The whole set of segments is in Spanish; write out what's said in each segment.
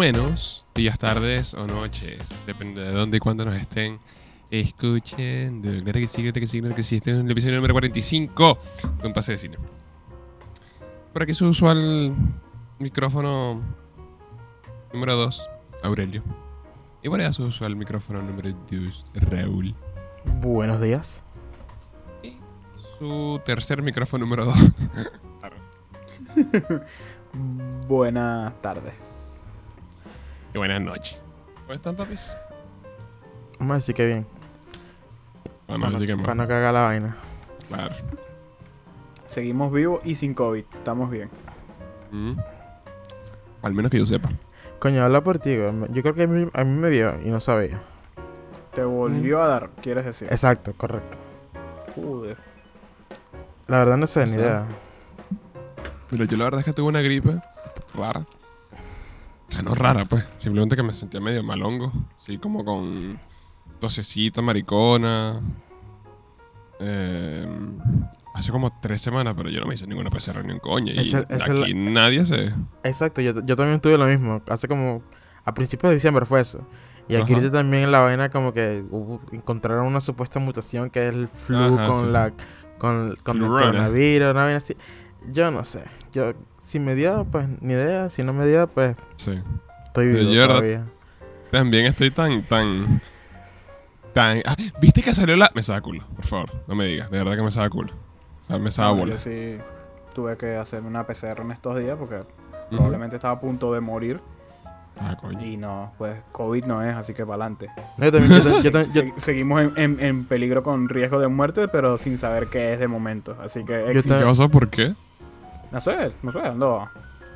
buenos días, tardes o noches. Depende de dónde y cuándo nos estén escuchando. Claro que sí, claro que sí, claro que sí. Este es el episodio número 45 de Un Pase de Cine. Por aquí su usual micrófono número 2, Aurelio. Y por allá su usual micrófono número 2, Raúl. Buenos días. Y su tercer micrófono número 2. Buenas tardes. Y buenas noches. ¿Cómo están, papis? Vamos a decir que bien. Bueno, para, así que para no cagar la vaina. Claro. Seguimos vivos y sin COVID. Estamos bien. Mm. Al menos que yo sepa. Coño, habla por ti, güey. Yo creo que a mí, a mí me dio y no sabía. Te volvió a dar, quieres decir. Exacto, correcto. Joder. La verdad no sé, ni sea, idea. Pero yo la verdad es que tuve una gripe rara. O sea, no rara, pues. Simplemente que me sentía medio malongo. Sí, como con tosecita, maricona. Eh, hace como tres semanas, pero yo no me hice ninguna PCR ni un coño. Y el- aquí nadie se... Exacto, yo, yo también tuve lo mismo. Hace como. A principios de diciembre fue eso. Y aquí ahorita también en la vaina como que hubo- encontraron una supuesta mutación que es el flu Ajá, con sí. la con, con el coronavirus, una vaina así. Yo no sé. Yo si me dio, pues ni idea. Si no me dio, pues Sí. estoy vivo todavía. También estoy tan, tan... Tan... Ah, ¿Viste que salió la...? Me saca culo, por favor. No me digas. De verdad que me saca culo. O sea, me saca No, bola. yo sí tuve que hacerme una PCR en estos días porque probablemente estaba a punto de morir. Ah, coño. Y no, pues COVID no es, así que para adelante. No, yo también, yo, yo también- yo- seguimos en, en- en peligro con riesgo de muerte, pero sin saber qué es de momento. Así que. ¿Qué pasó? ¿Por qué? No sé, no sé, ando,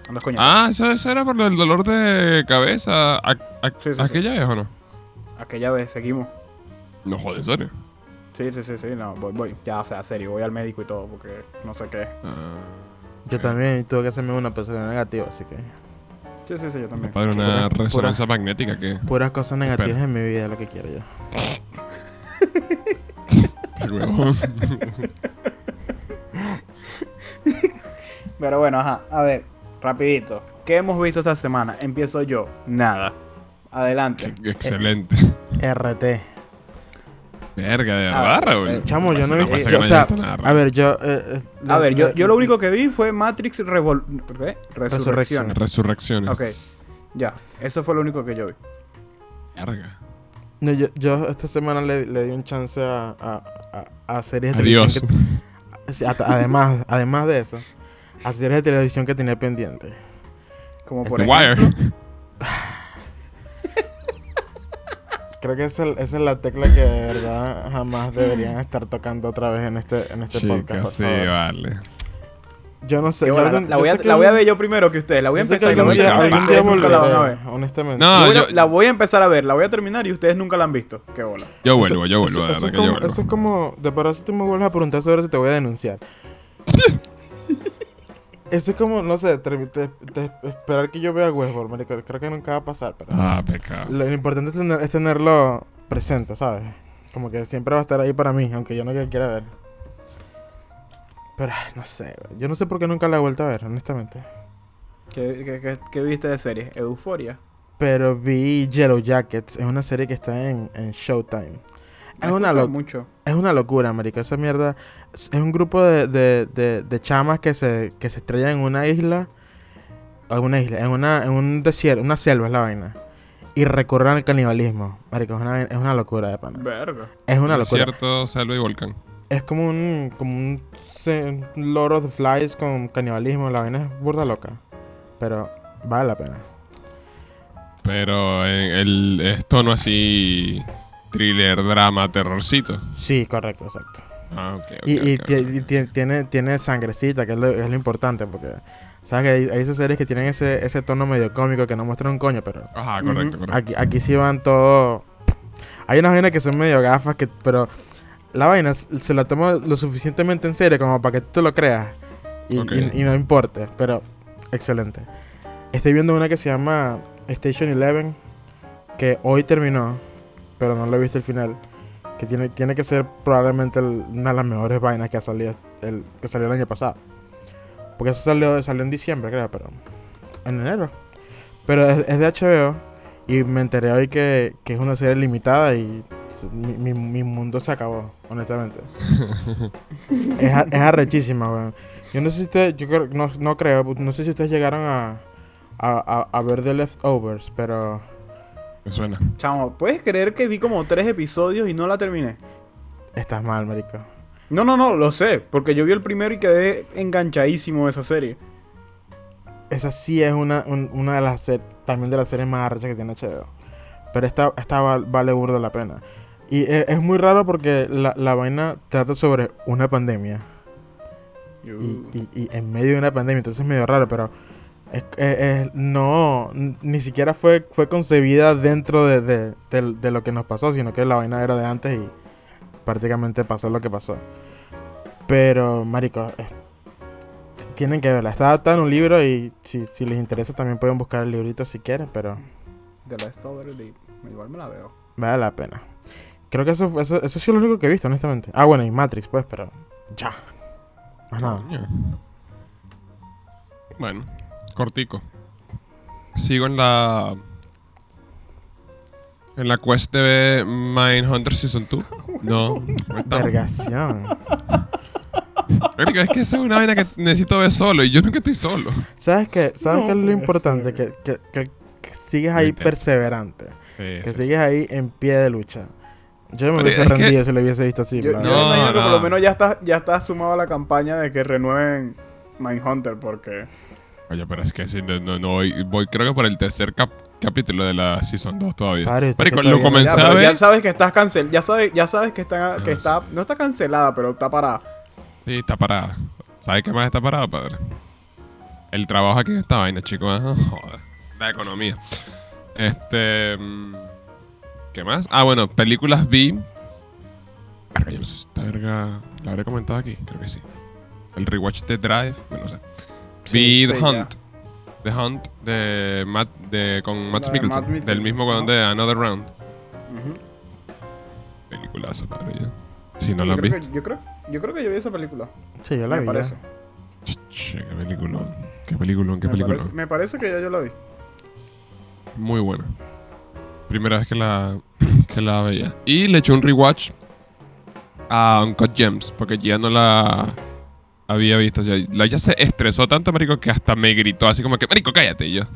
ando coño. Ah, eso, eso era por el dolor de cabeza. ¿A, a- Sí, sí, sí. ¿Aquella vez o no? Aquella vez seguimos. No joder, ¿en serio? Sí, sí, sí, sí, no, voy, voy. Ya, o sea, serio, voy al médico y todo porque no sé qué. Ah, yo también tuve que hacerme una persona negativa, así que Sí, sí, sí, yo también. Para una Pura- resonancia magnética que... puras cosas negativas en mi vida es lo que quiero yo. Pero bueno, ajá, a ver, rapidito. ¿Qué hemos visto esta semana? Empiezo yo. Nada. Adelante. Excelente. RT. Verga, de verdad, Raúl. eh, Chamo, yo no no vi. pasa yo- que o sea, visto nada, a ver, yo. eh, eh, A ver, yo, yo lo único que vi fue Matrix Revol ¿qué? Resurrecciones. Resurrecciones. Ok, ya. Eso fue lo único que yo vi. Verga. no, yo, yo esta semana le, le di un chance a, a, a, a series de Adiós. Que, además, además de eso, a series de televisión que tenía pendiente. Como por The ejemplo. Wire. Creo que esa, esa es la tecla que de verdad jamás deberían estar tocando otra vez en este, en este podcast. Sí, vale. Yo no sé. Yo la, algún- la yo voy a, la voy a ver yo primero que ustedes. La voy a empezar y algún día, algún la van a ver. honestamente. No, Yo yo- la voy a empezar a ver, la voy a terminar y ustedes nunca la han visto. Qué bola. Yo Eso- vuelvo, yo vuelvo, eso, eso es que yo como, eso vuelvo. es como, de si tú me vuelves a preguntar sobre eso, te voy a denunciar. eso es como, no sé, te- te- te- esperar que yo vea Westworld, marico. Creo que nunca va a pasar, pero Ah, pecado. lo, lo importante es, tener- es tenerlo presente, ¿sabes? Como que siempre va a estar ahí para mí, aunque yo no quiera ver. Pero, no sé, yo no sé por qué nunca la he vuelto a ver, honestamente. ¿Qué, qué, qué- qué viste de serie? Euforia. Pero vi Yellow Jackets, es una serie que está en, en Showtime. Es una, mucho. es una locura, marico. Esa mierda es un grupo de, de, de, de chamas que se, que se estrellan en una isla. En una isla, en, una, en un desierto, una selva es la vaina. Y recurren al canibalismo. Marico, es una, es una locura de pana. Verga. Es una locura. Desierto, selva y volcán. Es como un, como un, se- un Lord of the Flies con canibalismo. La vaina es burda loca. Pero vale la pena. Pero en el es tono así thriller, drama, terrorcito. Sí, correcto, exacto. Ah. Y, tiene, tiene sangrecita, que es lo, es lo importante, porque sabes que hay, hay esas series que tienen ese, ese tono medio cómico que no muestran un coño, pero Ajá, correcto, correcto. aquí, aquí sí van todo... Hay unas vainas que son medio gafas, que, pero la vaina se la toma lo suficientemente en serio como para que tú te lo creas y, Ok. y- y no importe, pero excelente. Estoy viendo una que se llama Station Eleven, que hoy terminó, pero no lo he visto el final. Que tiene, tiene que ser probablemente el- una de las mejores vainas que ha salido el, que salió el año pasado. Porque eso salió, salió en diciembre, creo, pero en enero. Pero es, es de HBO y me enteré hoy que, que es una serie limitada y mi, mi- mi mundo se acabó, honestamente. es, es arrechísima, weón. Yo no sé si ustedes, yo creo, no, no creo, no sé si ustedes llegaron a, a, a, a ver The Leftovers, pero Me suena. Chamo, ¿puedes creer que vi como tres episodios y no la terminé? estás mal, marico. No, no, no, lo sé. Porque yo vi el primero y quedé enganchadísimo de esa serie. Esa sí es una, un- una de las también de las series más arrechas que tiene HBO. Pero esta, esta val- vale burda la pena. Y e- es, muy raro porque la, la vaina trata sobre una pandemia. Y, y- y en medio de una pandemia, entonces es medio raro, pero es, es- es- no, ni siquiera fue, fue concebida dentro de, de- lo que nos pasó, sino que la vaina era de antes y prácticamente pasó lo que pasó. Pero, marico, tienen que verla. Está adaptada en un libro y si, si les interesa también pueden buscar el librito si quieren, pero The Leftovers, de- igual me la veo. vale la pena. Creo que eso, fue- eso, eso sí es lo único que he visto, honestamente. Ah, bueno, y Matrix, pues, pero ya. Más nada. Bueno, cortico. Sigo en la. En la quest de Mindhunter Season 2. No. Vergación. Es que esa es una vaina que necesito ver solo y yo nunca estoy solo. ¿Sabes qué? ¿Sabes No qué es lo importante? ser. Que, que, que- que sigues ahí perseverante. Sí, Que sí, sigues ahí en pie de lucha. Yo me hubiese que- rendido si lo hubiese visto así. Yo, yo. No, imagino que por lo menos ya está, ya está sumado a la campaña de que renueven Mindhunter porque... Oye, pero es que sí, no, no, no voy, voy creo que por el tercer cap- capítulo de la Season 2 todavía. Padre, usted Marico, que lo todavía- comencé Ya, a sabes que estás cancel, ya sabes, ya sabes que está, que Ah, está, no está cancelada, pero está parada. Sí, está parada. ¿Sabes qué más está parada, padre? El trabajo aquí en esta vaina, chicos. Ah, Joder. La economía. Este. mm, ¿Qué más? Ah, bueno, películas vi. Verga, yo no sé si esta verga. ¿La habré comentado aquí? Creo que sí. El rewatch de Drive. Bueno, no sé. Vi sí, The ya. Hunt. The Hunt de Matt, de, con Matt La de Mikkelsen. Matt. Del mismo con de Another Round. Ujú. Peliculazo, padre. ya. Si no yo, lo han visto. que, yo, creo, yo creo que yo vi esa película. Sí, yo la me vi. ya. parece. Che, qué peliculón. Qué peliculón, qué me, peliculón. parece me parece que ya yo la vi. Muy buena. Primera vez que la, que la veía. Y le eché un rewatch a Uncut Gems, porque ya no la había visto. Ya, la ya se estresó tanto, marico, que hasta me gritó así como que, marico, cállate. Y yo,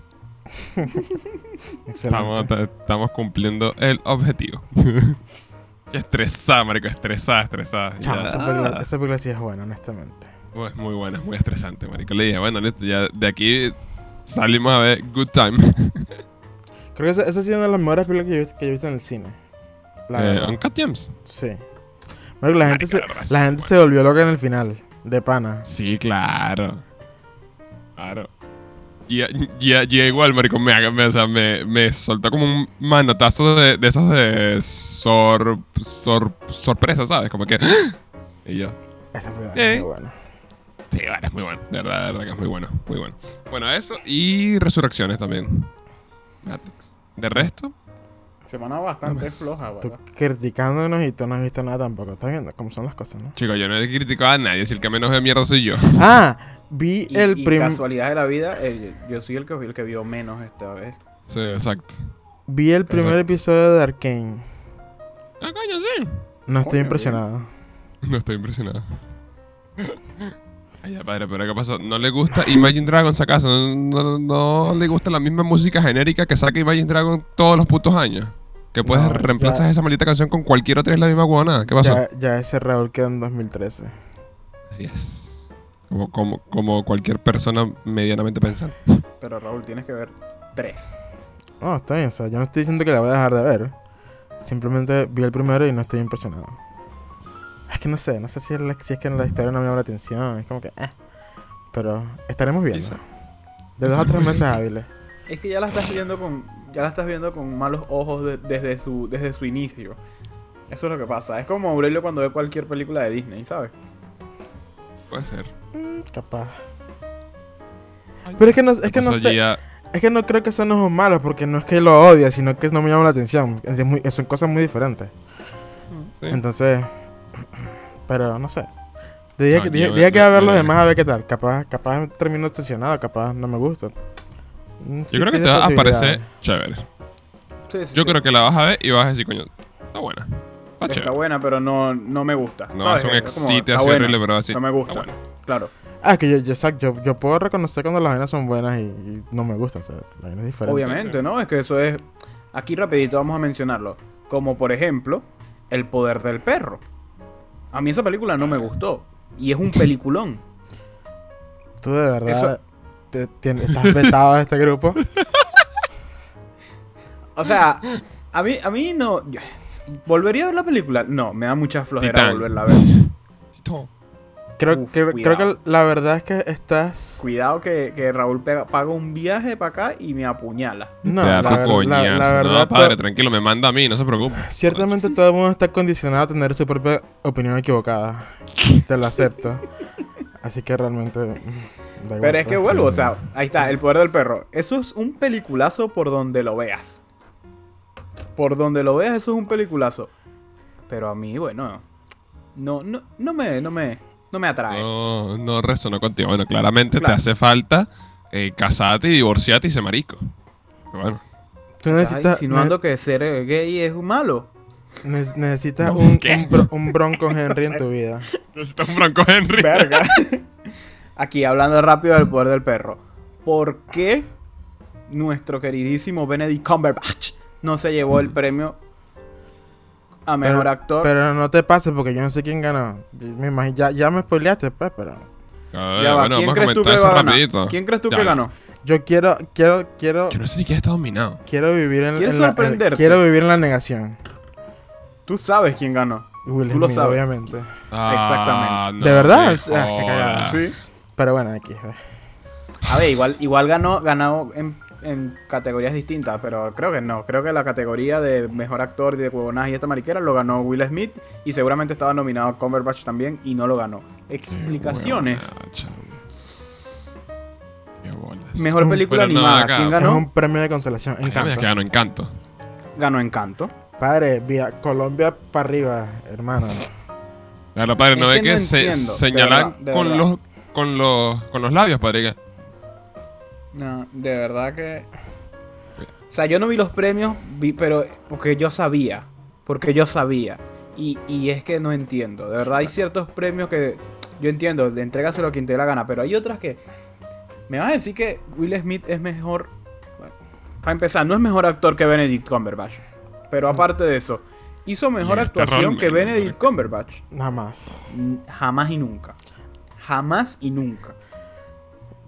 estamos, Excelente. estamos cumpliendo el objetivo. Estresada, marico, estresada, estresada. Ya, esa, película, esa película sí es buena, honestamente. pues, muy buena, muy estresante, marico. Le dije, bueno, listo, ya de aquí salimos a ver Good Time. Creo que esa, esa ha sido una de las mejores películas que yo, he visto- que yo he visto en el cine. La Eh. Uncut Gems. Sí. Marico, la gente, Marico, se, la la gente bueno. se volvió loca en el final. De pana. Sí, claro. Claro. Y, y, y igual, marico, me, haga- me, o sea, me, me soltó como un manotazo de, de esos de sor, sor- sorpresa, ¿sabes? Como que... Y yo... Esa fue Eh. muy buena. Sí, vale, es muy bueno. De verdad, de verdad que es muy bueno. Muy bueno. Bueno, eso y Resurrecciones también. Matrix. De resto, Semana bastante Vamos. floja, Tú ¿verdad? criticándonos y tú no has visto nada tampoco. ¿Estás viendo cómo son las cosas, no? chicos, yo no he criticado a nadie. Si el que menos ve mierda soy yo. Ah, vi Y, el primer... casualidad de la vida, eh, yo soy el que, el que vio menos esta vez. Sí, exacto. Vi el primer Exacto. episodio de Arkane. Ah, coño, sí. No estoy Coño, impresionado. No estoy impresionado. Ay, ya, padre, pero ¿qué pasó? ¿No le gusta Imagine Dragons acaso? ¿No, no, no le gusta la misma música genérica que saca Imagine Dragons todos los putos años? Que puedes No, reemplazar ya. esa maldita canción con cualquier otra y es la misma guana. ¿Qué pasó? Ya, ya ese Raúl quedó en 2013. Así es. Como, como, como cualquier persona medianamente pensante. Pero Raúl, tienes que ver tres. No, está bien. O sea, yo no estoy diciendo que la voy a dejar de ver. Simplemente vi el primero y no estoy impresionado. Es que no sé. No sé si es, la- si es que la historia no me llama la atención. Es como que... Eh. Pero estaremos viendo. Quizá. De dos a tres meses hábiles. Es que ya la estás viendo con, ya la estás viendo con malos ojos de- desde su, desde su inicio. Eso es lo que pasa. Es como Aurelio cuando ve cualquier película de Disney, ¿sabes? Puede ser. Mm, capaz. Pero es que no, es que no sé. Es que no creo que eso no es malo, porque no es que lo odie, sino que no me llama la atención. Es muy- son cosas muy diferentes. sí. Entonces, pero no sé. Diría No, que, yo- diría que a ver los demás a ver qué tal. Capaz, capaz termino obsesionado, capaz no me gusta. Mm, sí, Yo creo que te va a parecer chévere. Sí, sí, Yo sí. creo que la vas a ver y vas a decir, coño, está buena. Está Está chévere. buena, pero no, no me gusta. No ¿sabes? es un Es excite así horrible, pero así. No me gusta. Claro. Ah, que yo, yo, exacto, yo, yo puedo reconocer cuando las vainas son buenas y, y no me gustan, o sea, la vaina es diferente. Obviamente, ¿no? Es que eso es. Aquí rapidito vamos a mencionarlo. Como por ejemplo, El poder del perro. A mí esa película no me gustó. Y es un peliculón. Tú de verdad Eso- te- tien- estás vetado de este grupo. O sea, a mí, a mí no. yo- ¿Volvería a ver la película? No, me da mucha flojera Titán. volverla a ver. Creo, Uf, creo, que la verdad es que estás... Cuidado que, que Raúl pega- paga un viaje para acá y me apuñala. No, Te da la, la- coñazo. la verdad, no, padre, tranquilo, me manda a mí, no se preocupe. ciertamente todo el mundo está condicionado a tener su propia opinión equivocada. Te lo acepto. Así que realmente... mm, da igual, Pero es que vuelvo, o sea, ahí está, El poder del perro. Eso es un peliculazo por donde lo veas. Por donde lo veas, eso es un peliculazo. Pero a mí, bueno, no, no, no me, no me, no me atrae. No, no resonó contigo. Bueno, claramente Claro. te hace falta eh, casarte y divorciarte y ser marico. Bueno. Tú Estás necesitas, insinuando que ser gay es malo. ne- necesitas No, un, un, bro- un bronco Henry en tu vida. Necesitas un Franco Henry. Verga. Aquí, hablando rápido del poder del perro. ¿Por qué nuestro queridísimo Benedict Cumberbatch no se llevó el premio a mejor pero, actor? Pero no te pases porque yo no sé quién ganó. Me imagino, ya, ya me spoileaste, pues, pero... A ver, Ya va, bueno, ¿quién vamos a crees tú que va a. ¿Quién crees tú Ya. que ganó? Yo quiero, quiero, quiero, Yo no sé ni quién está dominado. quiero vivir en, ¿Quieres en la, en- quiero vivir en la negación. Tú sabes quién ganó. Will Tú lo sabes. obviamente. Ah, ¿De verdad? Ah, qué cagada. jodas. Sí. Pero bueno, aquí. A ver, igual, igual ganó, ganó en, en categorías distintas, pero creo que no. Creo que la categoría de mejor actor y de huevonaje y esta mariquera lo ganó Will Smith y seguramente estaba nominado Cumberbatch también y no lo ganó. Explicaciones. Qué. Qué. Mejor película pero no, animada. acá- ¿Quién Es ganó? un premio de consolación. Encanto. que ganó Encanto. Ganó Encanto. Padre, vía Colombia para arriba, hermano. Claro, padre, Es no que ve que, no se entiendo, de señalan con los con los con los labios, padre. No, de verdad que. O sea, yo no vi los premios, vi, pero porque yo sabía. Porque yo sabía. Y, y es que no entiendo. De verdad, hay ciertos premios que yo entiendo, de entrégaselo a quien te dé la gana. Pero hay otras que. Me vas a decir que Will Smith es mejor. bueno, para empezar, no es mejor actor que Benedict Cumberbatch. Pero aparte de eso, hizo mejor este actuación que Benedict Cumberbatch. Nada más. Jamás y nunca. Jamás y nunca.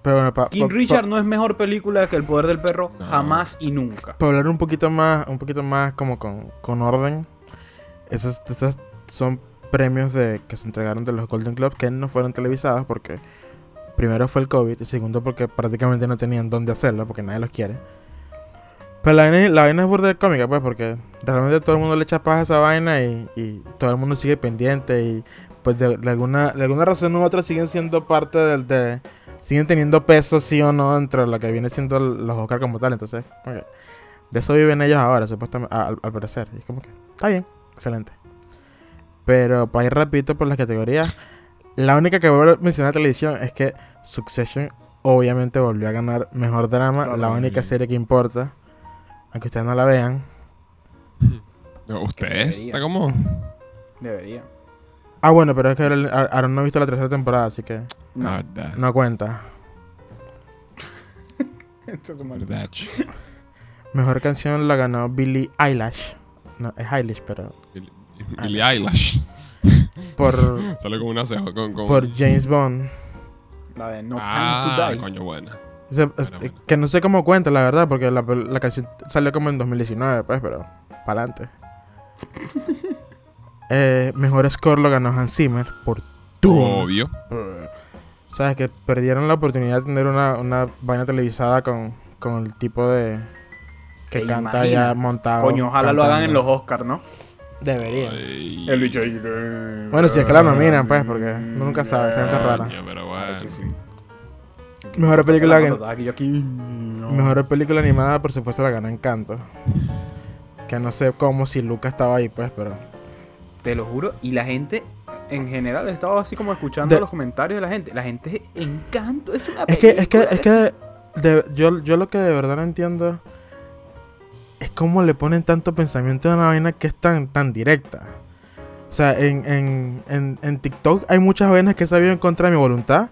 Pero bueno, para King Richard no es mejor película que El Poder del Perro. No. Jamás y nunca. hablar un poquito más, un poquito más como con, con orden. Esos, esos son premios de que se entregaron de los Golden Globes que no fueron televisados porque primero fue el COVID y segundo porque prácticamente no tenían dónde hacerlo porque nadie los quiere. Pero la vaina, la vaina es burda de cómica, pues, porque realmente todo el mundo le echa paz a esa vaina y, y todo el mundo sigue pendiente y pues de, de alguna, de alguna razón u otra siguen siendo parte del de... Siguen teniendo peso, sí o no, entre lo que viene siendo los Oscar como tal. Entonces, como que de eso viven ellos ahora, supuestamente, al, al parecer. Y es como que, está bien, excelente. Pero para ir rapidito por las categorías, la única que vuelvo a mencionar en televisión es que Succession obviamente volvió a ganar Mejor Drama, Claro. la única serie que importa, aunque ustedes no la vean. Ustedes está como. Debería. Ah, bueno, pero es que Aaron Aaron no ha visto la tercera temporada, así que No. Verdad. no cuenta. Esto como el- Verdad. Mejor canción la ganó Billie Eilish. No, es Eilish, pero Billie- Billie Eilish. por, Sale con una ceja con. con... por James Bond. La de No Time ah, to Die. coño, buena. O sea, es- Bueno, bueno. Que no sé cómo cuenta, la verdad, porque la, la canción salió como en 2019, pues, pero para adelante. eh, mejor score lo ganó Hans Zimmer por Doom. Obvio. Sabes que perdieron la oportunidad de tener una, una vaina televisada con, con el tipo de. que ¿Te canta ya montado. Coño, ojalá lo hagan en los Oscars, ¿no? Debería. Ay. El bicho ahí. eh, Bueno, si es que la nominan, pues, porque uno nunca sabe, esa gente rara. Pero bueno. Mejor película, aquí, yo aquí, no. mejor película animada, por supuesto, la ganó Encanto. Que no sé cómo si Luca estaba ahí, pues, pero. Te lo juro. Y la gente, en general, he estado así como escuchando De- los comentarios de la gente. La gente, encanto. Es una Es que, es que, película. es que de- yo, yo lo que de verdad no entiendo es cómo le ponen tanto pensamiento a una vaina que es tan, tan directa. O sea, en, en, en, en TikTok hay muchas vainas que he sabido en contra de mi voluntad.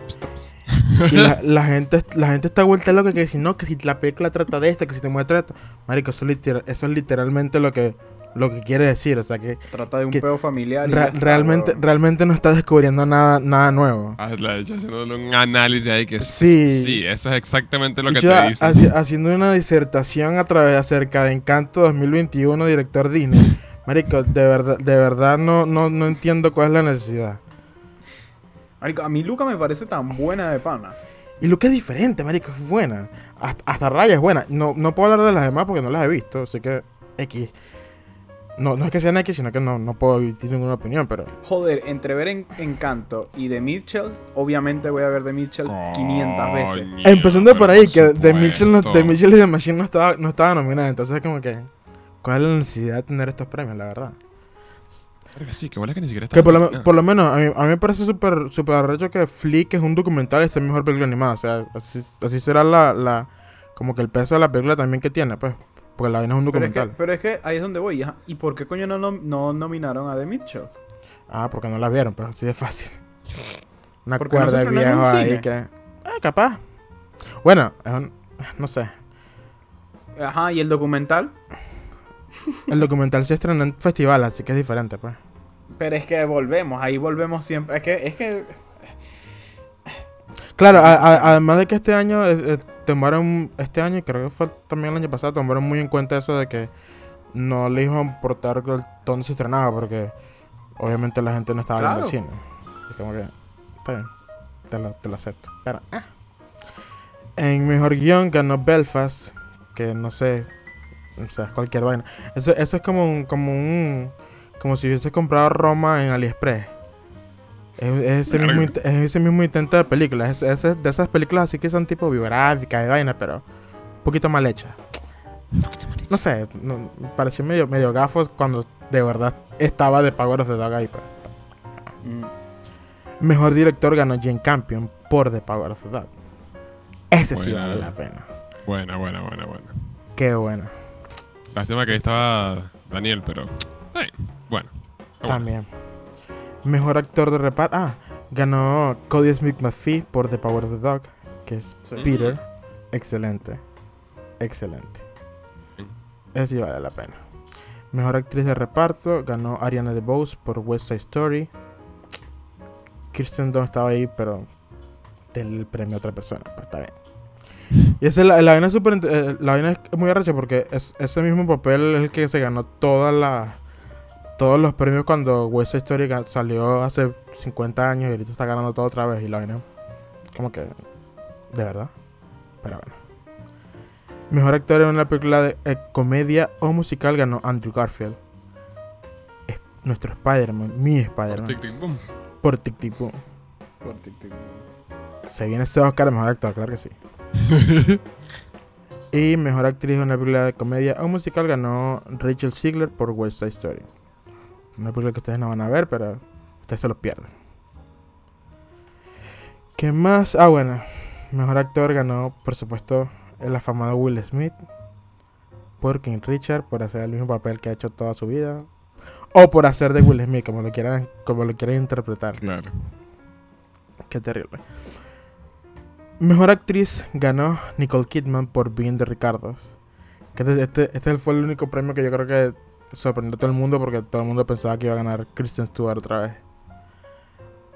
Y la, la gente, la gente está vuelta loca que si no, que si la película trata de esto, que si te muestra esto. Marico, eso, es literal- eso es literalmente lo que, lo que quiere decir. O sea, que Trata de un peo familiar. y re- ya está, realmente, realmente no está descubriendo nada, nada nuevo. Ah, la de hecho haciendo un análisis ahí que Sí. sí, eso es exactamente lo Y que yo te dice. haci- haciendo una disertación a través acerca de Encanto 2021, director Disney. Marico, de verdad, de verdad no, no, no entiendo cuál es la necesidad. Marico, a mí Luca me parece tan buena de pana. Y Luca es diferente, marico, es buena. Hasta, hasta Raya es buena. No, no puedo hablar de las demás porque no las he visto, así que X. No, no es que sean X, sino que no, no puedo emitir ninguna opinión, pero... Joder, entre ver en- Encanto y The Mitchell, obviamente voy a ver The Mitchell 500 veces. Coño, Empezando por ahí, que The Mitchell, no. The Mitchell y The Machine no estaba, no estaba nominada, entonces como que... ¿Cuál es la necesidad de tener estos premios, la verdad? Sí, que que ni siquiera está Que por lo, nominada. por lo menos, a mí, a mí me parece súper súper arrecho que Flick es un documental y es mejor película animada. O sea, así, así será la, la... Como que el peso de la película también que tiene, pues. Porque la vaina es un Pero es, que, documental. pero es que ahí es donde voy. ajá. ¿Y por qué coño no, no nominaron a The Mitchell? Ah, porque no la vieron, pues así de fácil. Una Porque cuerda de viejo ahí cine. que... Ah, capaz. Bueno, es un- no sé. Ajá, y el documental. El documental se estrenó en festival, así que es diferente, pues. Pero es que volvemos, ahí volvemos siempre. Es que, es que Claro, a- a- además de que este año eh, eh, tomaron, este año, y creo que fue también el año pasado, tomaron muy en cuenta eso de que no le iban a importar el- dónde se estrenaba, porque obviamente la gente no estaba viendo el Claro. cine. Es como que, está bien, te lo, te lo acepto. Pero, ah. En mejor guion ganó Belfast, que no sé, o sea, es cualquier vaina. Eso, eso es como un, como un, como si hubiese comprado Roma en AliExpress. Es, es ese, mismo, es ese mismo intento de película. Es, es de esas películas así que son tipo biográficas de vaina, pero un poquito mal hechas. No sé, no- me pareció medio, medio gafos cuando de verdad estaba de Power of the Dog ahí. mm, Mejor director ganó Jane Campion por The Power of the Dog. Ese sí Buena. vale la pena. Buena, buena, buena, buena. Qué bueno. Lástima que ahí estaba Daniel, pero. Bueno. Bueno. Mejor actor de reparto. Ah, ganó Cody Smith McPhee por The Power of the Dog, que es sí. Peter. Excelente. Excelente. Mm. Ese sí vale la pena. Mejor actriz de reparto ganó Ariana DeBose por West Side Story. Kirsten Dunst estaba ahí, pero del premio a otra persona. Pero está bien. Y esa es la, la vaina es súper int- eh, la vaina es muy arrecha porque es, ese mismo papel es el que se ganó todas las todos los premios cuando West Side Story salió hace 50 años y ahorita está ganando todo otra vez y la vaina como que de verdad. Pero bueno. Mejor actor en una película de eh, comedia o musical ganó Andrew Garfield. Es nuestro Spider-Man, mi Spider-Man. Tic, tic, boom. Por Tic Tic Boom. por tic, tic. Se viene ese Oscar de mejor actor, claro que sí. y mejor actriz en una película de comedia o musical ganó Rachel Ziegler por West Side Story. Una película que ustedes no van a ver, pero ustedes se lo pierden. ¿Qué más? Ah, bueno. Mejor actor ganó, por supuesto, el afamado Will Smith por King Richard, por hacer el mismo papel que ha hecho toda su vida. O por hacer de Will Smith, como lo quieran, como lo quieran interpretar. Claro. Qué terrible. Mejor actriz ganó Nicole Kidman por Being de Ricardos. Que este, este, este fue el único premio que yo creo que sorprendió a todo el mundo porque todo el mundo pensaba que iba a ganar Kristen Stewart otra vez.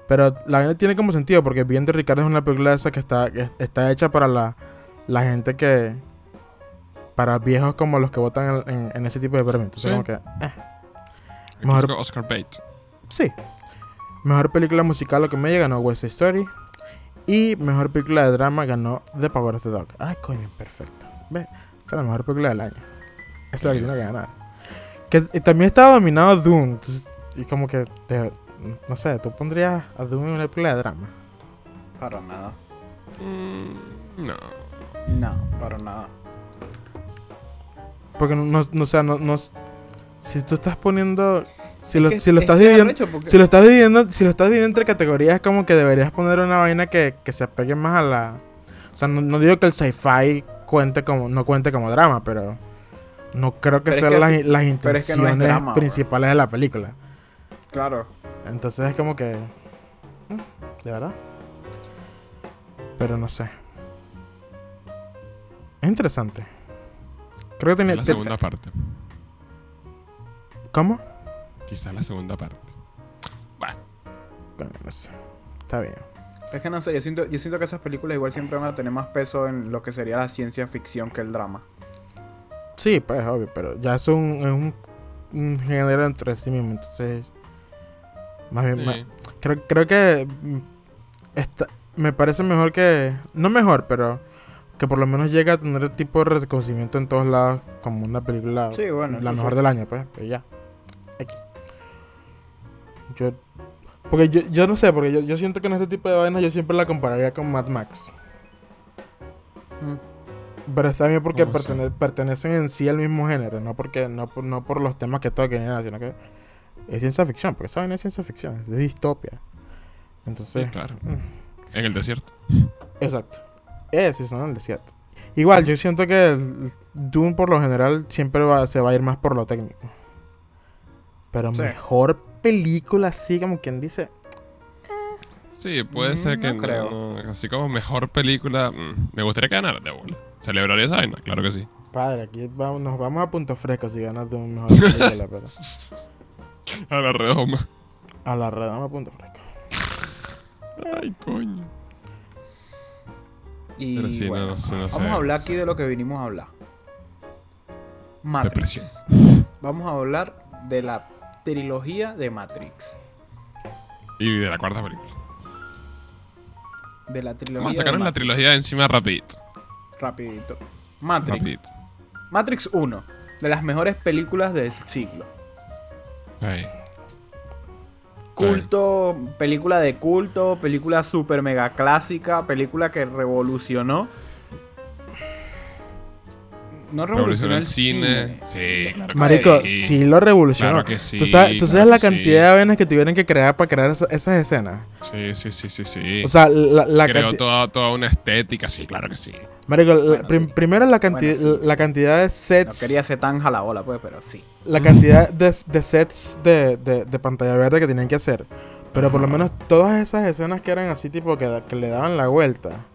Pero la vaina tiene como sentido porque Bien de Ricardo es una película esa que está, que está hecha para la, la gente que... Para viejos como los que votan en, en- en ese tipo de premios. Entonces Sí. como que... eh, Mejor- Oscar Bait. Sí. Mejor película musical o comedia ganó West Side Story. Y mejor película de drama ganó The Power of the Dog. Ay, coño, perfecto. Ve, esa es la mejor película del año. Esa es la que tiene que ganar. Que y también estaba dominado Doom. entonces, y como que, te- no sé, tú pondrías a Doom en una película de drama. Para nada. Mm, no. No, para nada. Porque no, no, no, o sea, no, no- si tú estás poniendo, si lo, que- si lo es dividiendo, porque- Si lo estás dividiendo, si lo estás dividiendo entre categorías, es como que deberías poner una vaina que, que se apegue más a la. O sea, no, no digo que el sci-fi cuente como, no cuente como drama, pero no creo que Pero es sean que- las, las pero es que no es intenciones drama, principales de la película. Claro. Entonces es como que. mm, ¿De verdad? Pero no sé. Es interesante. Creo que tenía. la segunda parte. ¿Cómo? Quizás la segunda parte. Bueno, Bueno, no sé. Está bien. Es que no sé, yo siento, yo siento que esas películas igual siempre van a tener más peso en lo que sería la ciencia ficción que el drama. Sí, pues obvio, pero ya es un, es un, un género entre sí mismo. Entonces. Más bien. sí. más- creo, creo que. mm, Esta, me parece mejor que. No mejor, pero. Que por lo menos llega a tener el tipo de reconocimiento en todos lados. Como una película. Sí, bueno, La mejor sí. del año, pues. Pero ya. X. Yo. Porque yo, yo no sé, porque yo, yo siento que en este tipo de vainas yo siempre la compararía con Mad Max. Pero está bien porque pertenecen en sí al mismo género, no porque no por, no por los temas que toquen, ni nada, sino que es ciencia ficción, porque saben es ciencia ficción, es distopia. Entonces, Sí, claro. mm, En el desierto. exacto. Es eso, ¿no? El desierto. Igual, yo siento que el Doom por lo general siempre va, se va a ir más por lo técnico. Pero Sí. mejor película, así como quien dice. Sí, puede Mm, ser que no creo. no. Así como mejor película. mm, me gustaría que ganara de bola. ¿Celebraría esa vaina? Claro que sí. Padre, aquí vamos, nos vamos a punto fresco si ganas de un mejor película, pero A la redoma. a la red vamos a punto fresco. Ay, coño. Y Pero sí, no, bueno, no sé, no sé. vamos a hablar aquí de lo que vinimos a hablar. Matrix. Depresión. Vamos a hablar de la trilogía de Matrix. Y de la cuarta película. De la trilogía. Vamos a de sacarnos la trilogía de encima rapidito. Rapidito. Matrix. Rapidito. Matrix 1. De las mejores películas del siglo. Ahí. Culto, película de culto, película super mega clásica, película que revolucionó. No revolucionó Revolucionó el cine. cine. Sí, claro que Marico, sí. sí, lo revolucionó. Claro que sí, ¿Tú sabes, tú sabes claro la sí. cantidad de vainas que tuvieron que crear para crear esa- esas escenas? Sí, sí, sí, sí, sí. O sea, la, la Creó canti- toda, toda una estética, sí, claro que sí. Marico, la- prim- primero la, canti- Bueno, sí. la cantidad de No sets. quería ser tan jalabola, pues, pero sí. La cantidad de, de sets de, de- de pantalla verde que tenían que hacer. Pero por lo menos todas esas escenas que eran así, tipo que, que le daban la vuelta.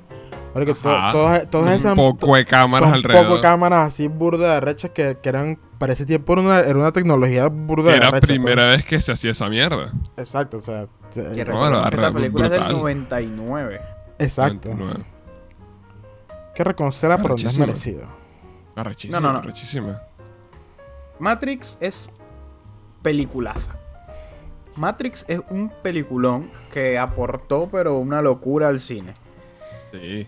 To- Ajá. todas, todas Son esas. un poco de cámaras son alrededor. poco cámaras así burda de rechas que, que eran. Para ese tiempo era una, era una tecnología burda de Era primera vez que se hacía esa mierda. pues. Exacto, o sea. se- Que No, la esta re- película es del brutal. 99. exacto. 99. Hay que reconocerla por donde es merecido. Arrechísima, No, no, no. arrechísima. Matrix es peliculaza. Matrix es un peliculón que aportó, pero una locura al cine. Sí.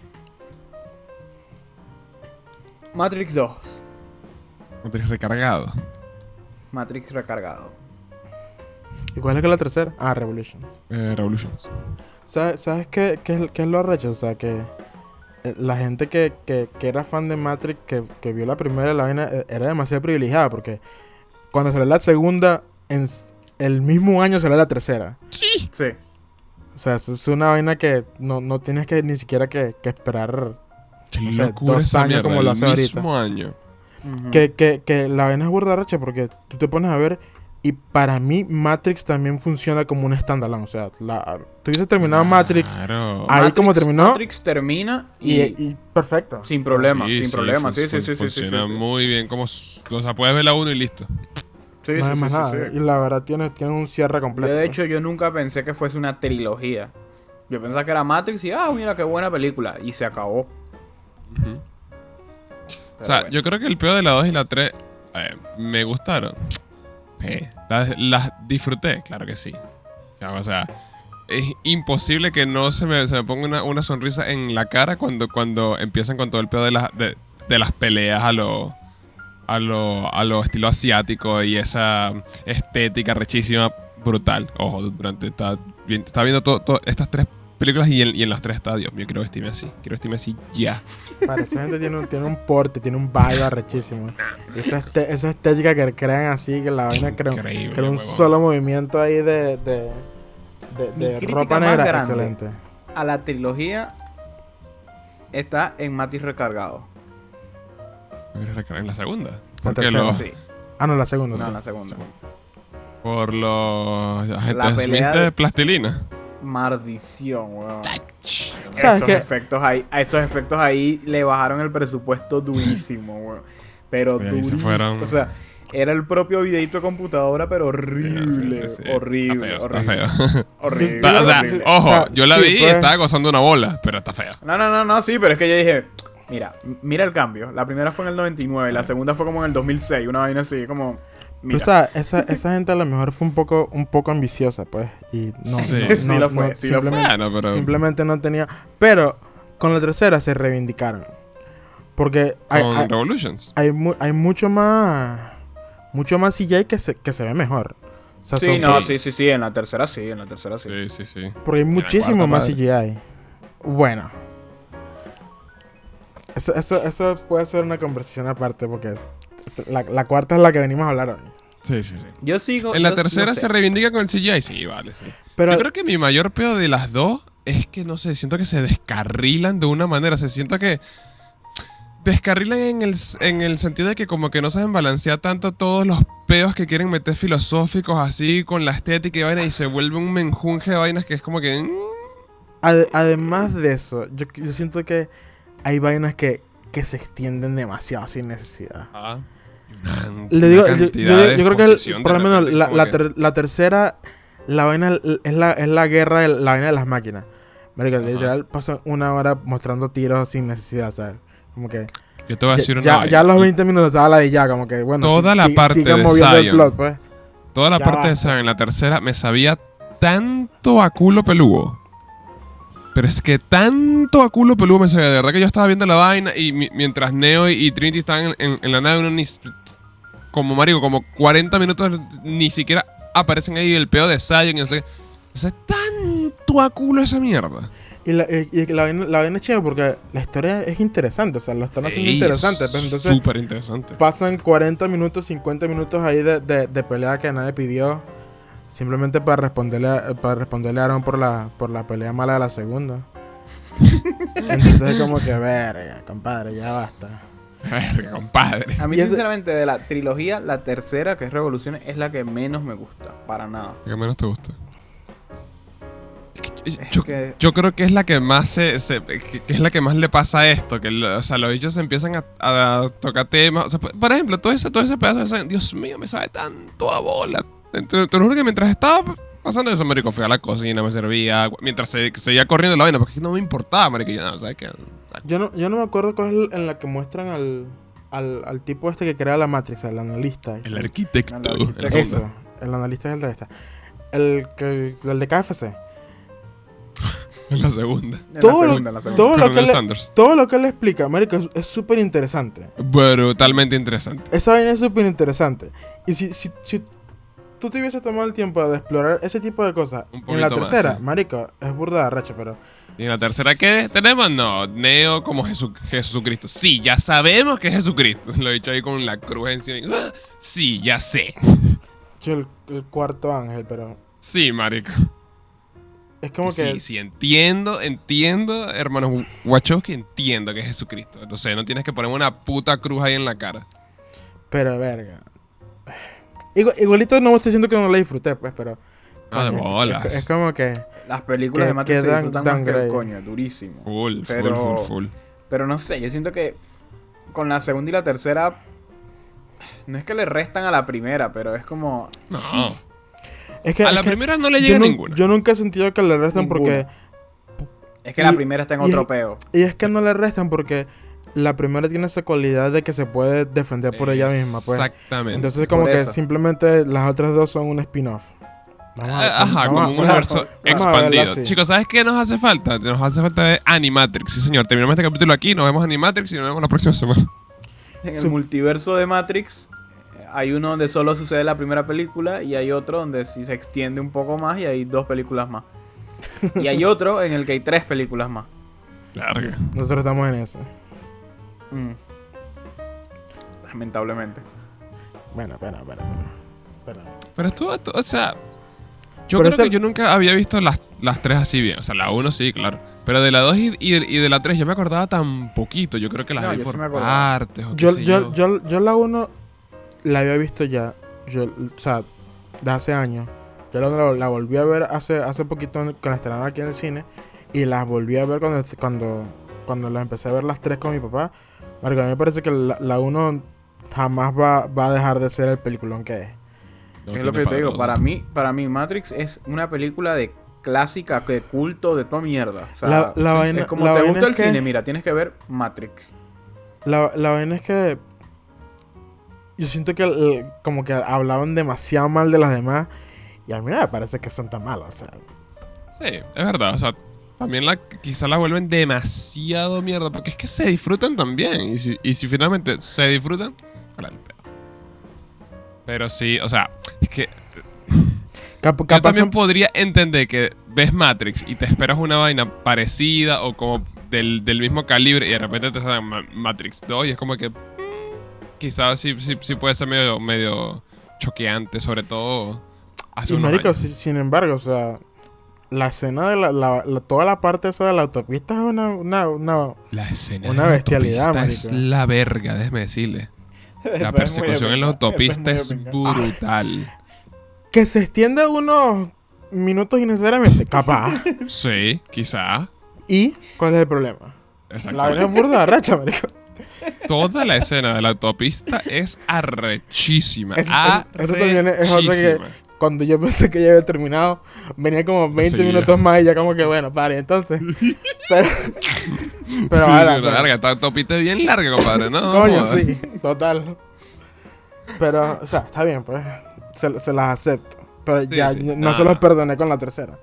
Matrix 2. Matrix recargado. Matrix recargado. ¿Y cuál es que es la tercera? Ah, Revolutions. Eh, Revolutions. ¿Sabes, sabes qué, qué es, qué es lo arrecho? O sea, que eh, la gente que, que, que era fan de Matrix, que, que vio la primera, la vaina, eh, era demasiado privilegiada porque cuando salió la segunda, en el mismo año salió la tercera. Sí. Sí. O sea, es, es una vaina que no, no tienes que ni siquiera que, que esperar Qué No sé, locura dos esa años mierda, como lo el hace ahorita. mismo año. Que, que, que la vaina es burda arrecha porque tú te pones a ver y para mí Matrix también funciona como un standalone. O sea, la, tú hubieses terminado Matrix. Ahí Matrix- como terminó. Matrix termina y, y, y perfecto. sin problema, Sí, sin sí, problema. Sí, sí, sí, sí, sí, Funciona sí, muy bien. Como, o sea, puedes ver la 1 y listo. Sí, no más sí, nada. sí. Y la verdad tiene, tiene un cierre Yo, completo. de pues. hecho, yo nunca pensé que fuese una trilogía. Yo pensaba que era Matrix y, ah, mira qué buena película. Y se acabó. O sea, bueno. yo creo que el peor de la 2 y la 3 eh, me gustaron. Sí. Las, las disfruté, claro que sí. O sea, es imposible que no se me, se me ponga una, una sonrisa en la cara cuando, cuando empiezan con todo el peor de, las de, de las peleas a lo, a lo, a lo estilo asiático y esa estética rechísima, brutal. Ojo, durante está, está viendo todo, todo- estas tres películas y en, y en las tres está, Dios mío, quiero vestirme así. Quiero vestirme así ya. Para esa gente tiene un, tiene un porte, tiene un vibe arrechísimo. Esa, este- esa estética que crean así, que la vaina crea, un solo movimiento ahí de, de, de, Mi de crítica ropa negra. Excelente. A la trilogía está en matiz recargado. En la segunda. La Porque tercera. los- Sí, Ah, no, la segunda. no, sí. la segunda. por los agentes pelea Smith de- de plastilina. Maldición, weón. ¿Sabes esos efectos ahí, a esos efectos ahí le bajaron el presupuesto durísimo, weón. Pero se durísimo. fueron. O sea, era el propio videito de computadora, pero horrible. Sí, sí, sí. Horrible, Está feo, horrible. Está feo. Horrible. Está- o sea, horrible. ojo, O sea, yo la sí, vi y pues. estaba gozando una bola, pero está fea. No, no, no, no, sí, pero es que yo dije, mira, mira el cambio. La primera fue en el 99, la segunda fue como en el 2006, una vaina así, como, mira. o sea, esa, esa gente a lo mejor fue un poco, un poco ambiciosa, pues. Y no, Sí. no, Sí no- lo fue, no, sí lo fue. simplemente, Bueno, pero simplemente no tenía. Pero con la tercera se reivindicaron. Porque hay, con hay, Revolutions. hay, mu- hay mucho más. Mucho más CGI que se, que se ve mejor. O sea, Sí, no, sí, sí, sí, en la tercera sí, en la tercera sí. Sí, sí, sí. Porque hay muchísimo cuarta, más padre. CGI. Bueno. Eso, eso, eso puede ser una conversación aparte porque la, la cuarta es la que venimos a hablar hoy. Sí, sí, sí. Yo sigo. En la yo- tercera no sé. se reivindica con el CGI, sí, vale, sí. Pero Yo creo que mi mayor peor de las dos es que, no sé, siento que se descarrilan de una manera. O sea, siento que descarrilan en el, en el sentido de que como que no saben balancear tanto todos los peos que quieren meter filosóficos así con la estética y vaina y se vuelve un menjunje de vainas que es como que... mm, ade- además de eso, yo, yo siento que hay vainas que, que se extienden demasiado sin necesidad. ah, una- Le una digo, yo, creo que el- por lo menos la, como la que- ter- la tercera, la vaina es la, es la guerra, la vaina de las máquinas. Marico, Ajá. literal pasan una hora mostrando tiros sin necesidad, ¿sabes? Como que Yo te voy a ya, decir una ya, vaina. ya a los 20 minutos estaba la de ya, como que bueno, Toda la parte de moviendo el Zion. plot, pues. Toda la Ya parte de esa en la tercera me sabía tanto a culo peludo. Pero es que tanto a culo peludo me sabía. De verdad que yo estaba viendo la vaina y mi- mientras Neo y, Trinity estaban en, en- en la nave, uno ni, como Mario, como 40 minutos ni siquiera aparecen ahí el peo de Zion y no sé qué. O sea, tanto a culo esa mierda. Y, la, y- la, vaina, la vaina es chévere porque la historia es interesante, o sea, lo están haciendo Ey, interesante. es entonces Súper interesante. pasan 40 minutos, 50 minutos ahí de, de, de pelea que nadie pidió. Simplemente para responderle a, para responderle a Aaron por la, por la pelea mala de la segunda. Entonces es como que, verga, compadre, ya basta. Verga, compadre. A mí, Y ese- sinceramente, de la trilogía, la tercera, que es Revoluciones, es la que menos me gusta. Para nada. ¿Qué menos te gusta? Que yo- que- creo que es la que más se, se- que, que es la que más le pasa a esto, que lo- o sea, los bichos empiezan a, a tocar temas, o sea, por ejemplo, todo ese, todo ese pedazo de Dios mío, me sabe tanto a bola. Te, te lo juro que mientras estaba pasando eso, marico, fui a la cocina, me servía mientras se, seguía corriendo la vaina, porque no me importaba, marico, yo no, ¿sabes qué? Yo no, yo no me acuerdo cuál es el- en la que muestran al, al, al tipo este que crea la Matrix, al analista. El arquitecto. El arquitecto. segunda. Eso, el analista es el de esta. El, que- el de KFC. En la segunda. En la Todo lo- segunda, en la segunda. todo lo que le-. Todo lo que él explica, marico, es- súper interesante. Brutalmente interesante. Esa vaina es súper interesante. Y si, si, si tú te hubieses tomado el tiempo de explorar ese tipo de cosas en la poquito más, tercera, sí. marico, es burda de arrecho, pero... ¿Y en la tercera qué tenemos? No, Neo como Jesu- Jesucristo. Sí, ya sabemos que es Jesucristo. Lo he dicho ahí con la cruz encima. ¡Ah! Sí, ya sé. Yo el, el cuarto ángel, pero... Sí, marico. Es como sí, que... sí, entiendo, entiendo, hermano Wachowski, entiendo que es Jesucristo. No sé, no tienes que ponerme una puta cruz ahí en la cara. Pero, verga. Igu- igualito no estoy diciendo que no la disfruté, pues, pero... De coño, bolas. Es, es como que... Las películas Que- de Matrix que se disfrutan downgrade. coño, durísimo. Full, Pero- full, full, full. Pero no sé, yo siento que con la segunda y la tercera. No es que le restan a la primera, pero es como. No. Es que, A es la que primera no le yo, llega nun- ninguna. yo nunca he sentido que le restan porque... Es que la primera está en y- otro peo. Y es que no le restan porque la primera tiene esa cualidad de que se puede defender por ella misma, pues. Exactamente. Entonces como que simplemente las otras dos son un spin-off. Vamos a- Ah, Ajá, vamos como un universo vamos expandido. Chicos, ¿sabes qué nos hace falta? Nos hace falta ver Animatrix. Sí, señor. Terminamos este capítulo aquí. Nos vemos Animatrix y nos vemos la próxima semana. En el Sí. multiverso de Matrix eh, hay uno donde solo sucede la primera película y hay otro donde sí se extiende un poco más y hay dos películas más. Y hay otro en el que hay tres películas más. Larga. Nosotros estamos en eso. Mm. Lamentablemente. Bueno, bueno, bueno, bueno. Pero- Pero estuvo, estu- o sea, yo Pero creo ese- que yo nunca había visto las, las tres así bien. O sea, la uno sí, claro. Pero de la 2 y, y- y de la 3 yo me acordaba tan poquito. Yo creo que las No, vi yo sí por acordaba. partes. o qué Yo, sé yo, yo, yo la 1 la había visto ya. Yo, o sea, de hace años. Yo la, la volví a ver hace, hace poquito en- cuando estrenaron aquí en el cine. Y las volví a ver cuando, cuando, cuando las empecé a ver las tres con mi papá. Marco, a mí me parece que la 1 jamás va, va a dejar de ser el peliculón que es. No es lo que te digo, todo. para mí, para mí Matrix es una película de clásica, de culto, de toda mierda. O sea, La- la es vaina- como la te vaina gusta el es que- cine, mira, tienes que ver Matrix. La, la vaina es que yo siento que el- como que hablaban demasiado mal de las demás y a mí no me parece que son tan malas. O sea, Sí, es verdad. O sea, también la, quizá la vuelven demasiado mierda. Porque es que se disfrutan también. Y si, y si finalmente se disfrutan, hola, el pedo. Pero sí, o sea, es que cap- yo también podría entender que ves Matrix y te esperas una vaina parecida o como del, del mismo calibre y de repente te sale Ma- Matrix 2 y es como que mm, quizás sí, sí, sí puede ser medio, medio choqueante, sobre todo hace y unos marico, años. si- sin embargo, o sea, la escena de la, la- la- toda la parte esa de la autopista es una, una, una- La escena Una de la bestialidad, autopista es la verga, déjeme decirle. La persecución en la autopista es brutal. que se extiende unos minutos innecesariamente, capaz. Sí, quizá. ¿Y cuál es el problema? La vaina es burda racha, marico. Toda la escena de la autopista es arrechísima. Eso- eso- eso también es otra que-. Cuando yo pensé que ya había terminado, venía como 20 Seguía. minutos más y ya como que bueno, pare, entonces. Pero, pero sí, ahora, sí, pero- larga. Esta autopista es bien larga, compadre, ¿no? Coño, sí, total. Pero, o sea, está bien, pues. Se, se las acepto. Pero Sí, ya sí. no Nah. se los perdoné con la tercera.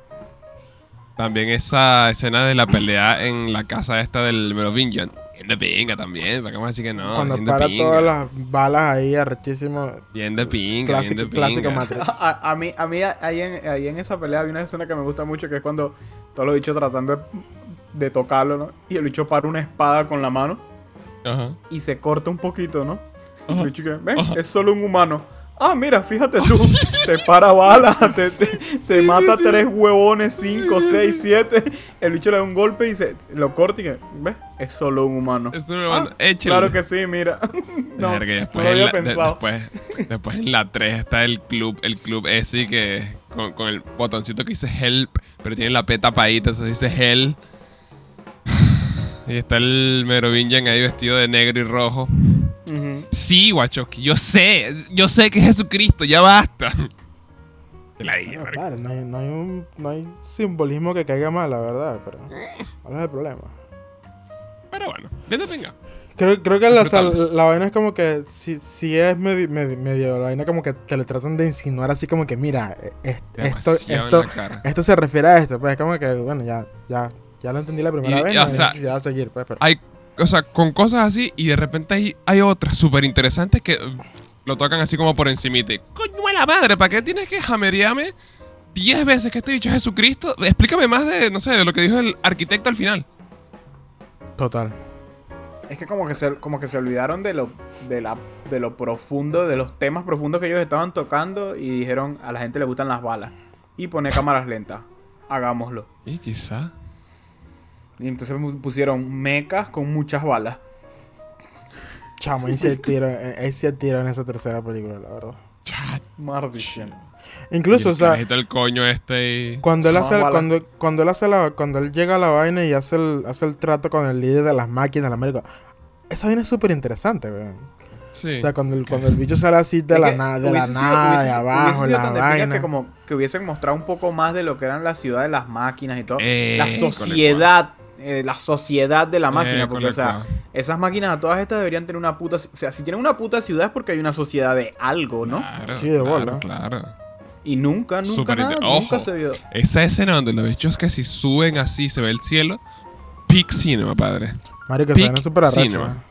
También esa escena de la pelea en la casa esta del Merovingian. Bien de pinga también, ¿para qué vamos a decir que no? Cuando bien de para pinga. todas las balas ahí, arrechísimo. Bien de pinga, Clásico, bien de clásico pinga. A, a mí, a mí ahí, en, ahí en esa pelea hay una escena que me gusta mucho que es cuando todos los bichos tratando de, de tocarlo, ¿no? Y el bicho para una espada con la mano Ajá. y se corta un poquito, ¿no? Y el bicho que, ven, es solo un humano. Ah, mira, fíjate tú, te para balas, te, te, te mata tres huevones, cinco, seis, siete. El bicho le da un golpe y se lo corta y que, ¿ves? Es solo un humano. Esto me lo Ah. Claro que sí, mira. no, Verga, no después, lo en había la, de- pensado. después, después en la 3 está el club, el club ese que con, con el botoncito que dice help, pero tiene la P tapadita, entonces dice hell. Y está el Merovingian ahí vestido de negro y rojo. Sí, Wachowski, yo sé, yo sé que es Jesucristo, ya basta. Te la No, marico. claro, no hay, no, hay un, no hay simbolismo que caiga mal, la verdad. Pero, ¿cuál es el problema? Pero bueno, de pinga. Creo, creo que la, o sea, Disfrutables. la vaina es como que si, si es medio, medio, medio- la vaina como que, que le tratan de insinuar así como que mira, eh, es- esto, esto, esto se refiere a esto, pues es como que bueno, ya, ya, ya lo entendí la primera Y- vez, y, no o hay sea, necesidad de seguir, pues, pero Hay, o sea, con cosas así y de repente hay, hay otras súper interesantes que lo tocan así como por encimita. Y, Coño de la madre, ¿para qué tienes que jamerearme 10 veces que este dicho es Jesucristo? Explícame más de, no sé, de lo que dijo el arquitecto al final. total. Es que como que se, como que se olvidaron de lo, de la, de lo profundo, de los temas profundos que ellos estaban tocando y dijeron a la gente le gustan las balas. Y pone cámaras lentas. Hagámoslo. Y quizá. Y entonces pusieron mecas con muchas balas. Chamo, ahí hay tiro, eh, ahí hay tiro en esa tercera película, la verdad. Chat. Maldición. Incluso, y o el sea, del coño este y... Cuando él hace, balas. cuando, cuando él hace la, cuando él llega a la vaina y hace el, hace el trato con el líder de las máquinas de América, esa vaina es súper interesante, weón. Sí. O sea, cuando el, cuando el bicho sale así de Es la, que na- de la sido- nada, hubiese- de abajo, sido la tan vaina. que como que hubiesen mostrado un poco más de lo que eran la ciudad de las máquinas y todo. Eh, la sociedad, eh, la sociedad de la máquina, Eh, porque o sea, esas máquinas a todas estas deberían tener una puta, o sea, si tienen una puta ciudad es porque hay una sociedad de algo, ¿no? Claro, Sí, de bola. claro. Y nunca, nunca nada, nunca Ojo. se vio. Esa escena donde los bichos que si suben así se ve el cielo. Peak cinema, padre. Mario, que Peak arrecho, cinema.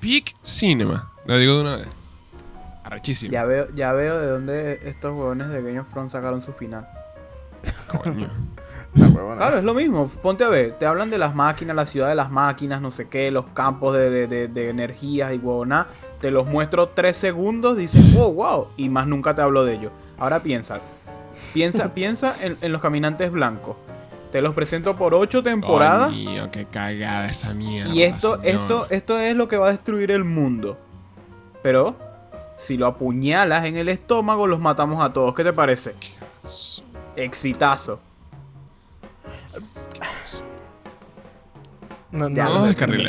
Peak cinema. Lo digo de una vez. Arrechísimo. Ya veo, ya veo de dónde estos huevones de Game of Thrones sacaron su final. Coño. Huevona. Claro, es lo mismo. Ponte a ver, te hablan de las máquinas, la ciudad de las máquinas, no sé qué, los campos de, de, de, de energías y huevona. Te los muestro tres segundos, dices, oh, wow, y más nunca te hablo de ello. Ahora piensa, piensa, piensa en, en los caminantes blancos. Te los presento por ocho temporadas. Coño, qué cagada esa mierda. Y esto, señor. esto, esto es lo que va a destruir el mundo. Pero, si lo apuñalas en el estómago, los matamos a todos. ¿Qué te parece? Exitazo. No, no, Ya, No, lo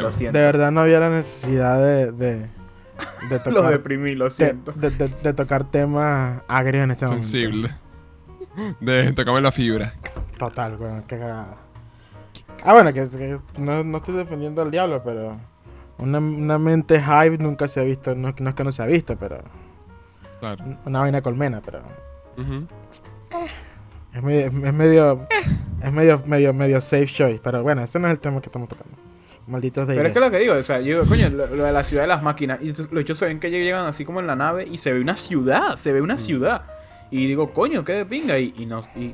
lo de verdad no había la necesidad de, de, de Lo tocar, deprimí, lo de, siento. de- de- de tocar temas agrios en este momento. Sensible. De tocarme la fibra. Total, weón, qué cagada. Ah, bueno, que, que no, no estoy defendiendo al diablo, pero una, una mente hype nunca se ha visto. No, es que- no es que no se ha visto, pero Claro. una vaina colmena, pero es medio, es medio, es medio, medio, medio safe choice. Pero bueno, ese no es el tema que estamos tocando. Malditos de Pero es que lo que digo, o sea, yo digo, coño, lo, lo de la ciudad de las máquinas. Y los hechos se ven que llegan así como en la nave y se ve una ciudad, se ve una ciudad. Y digo, coño, qué de pinga. Y, y no. Y,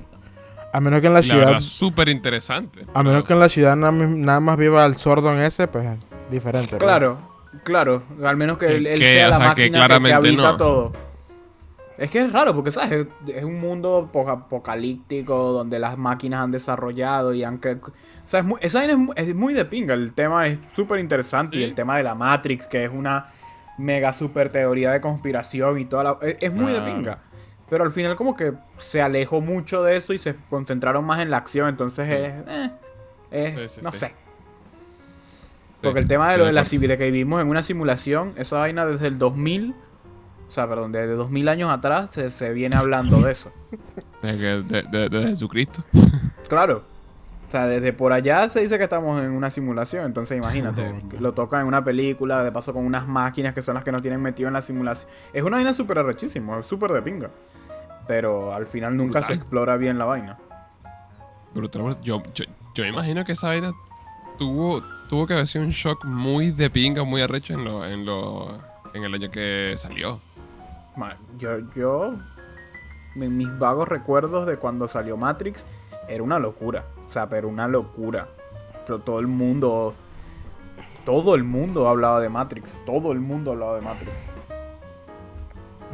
A menos que en la La ciudad, súper interesante. a menos que en la ciudad nada, más- nada más viva el sordo en ese, pues diferente. claro, claro. Al menos que Que- él, él que, sea o la sea, que máquina que, habita no. todo. Es que es raro, porque, ¿sabes? Es- un mundo po- apocalíptico donde las máquinas han desarrollado y han... O sea, es muy, esa vaina es muy, es muy de pinga. El tema es súper interesante. Y el tema de la Matrix, que es una mega super teoría de conspiración y toda la... Es, es muy de pinga. Pero al final como que se alejó mucho de eso y se concentraron más en la acción. Entonces es... eh, es- Sí, sí, no sé. Porque el tema de lo de la de que vivimos en una simulación, esa vaina desde el 2000, o sea, perdón, desde 2000 años atrás se, se viene hablando de eso. De, que- de- de- de Jesucristo. Claro. O sea, desde por allá se dice que estamos en una simulación, entonces imagínate, lo tocan en una película, de paso con unas máquinas que son las que nos tienen metido en la simulación. Es una vaina súper arrechísima, es súper de pinga. Pero al final nunca se explora bien la vaina. Brutal. Yo, yo, yo me imagino que esa vaina tuvo, tuvo que haber sido un shock muy de pinga, muy arrecho en, lo, en, lo, en el año que salió. Yo, yo, mis vagos recuerdos de cuando salió Matrix, era una locura. O sea, pero una locura. To- Todo el mundo, todo el mundo hablaba de Matrix. Todo el mundo hablaba de Matrix.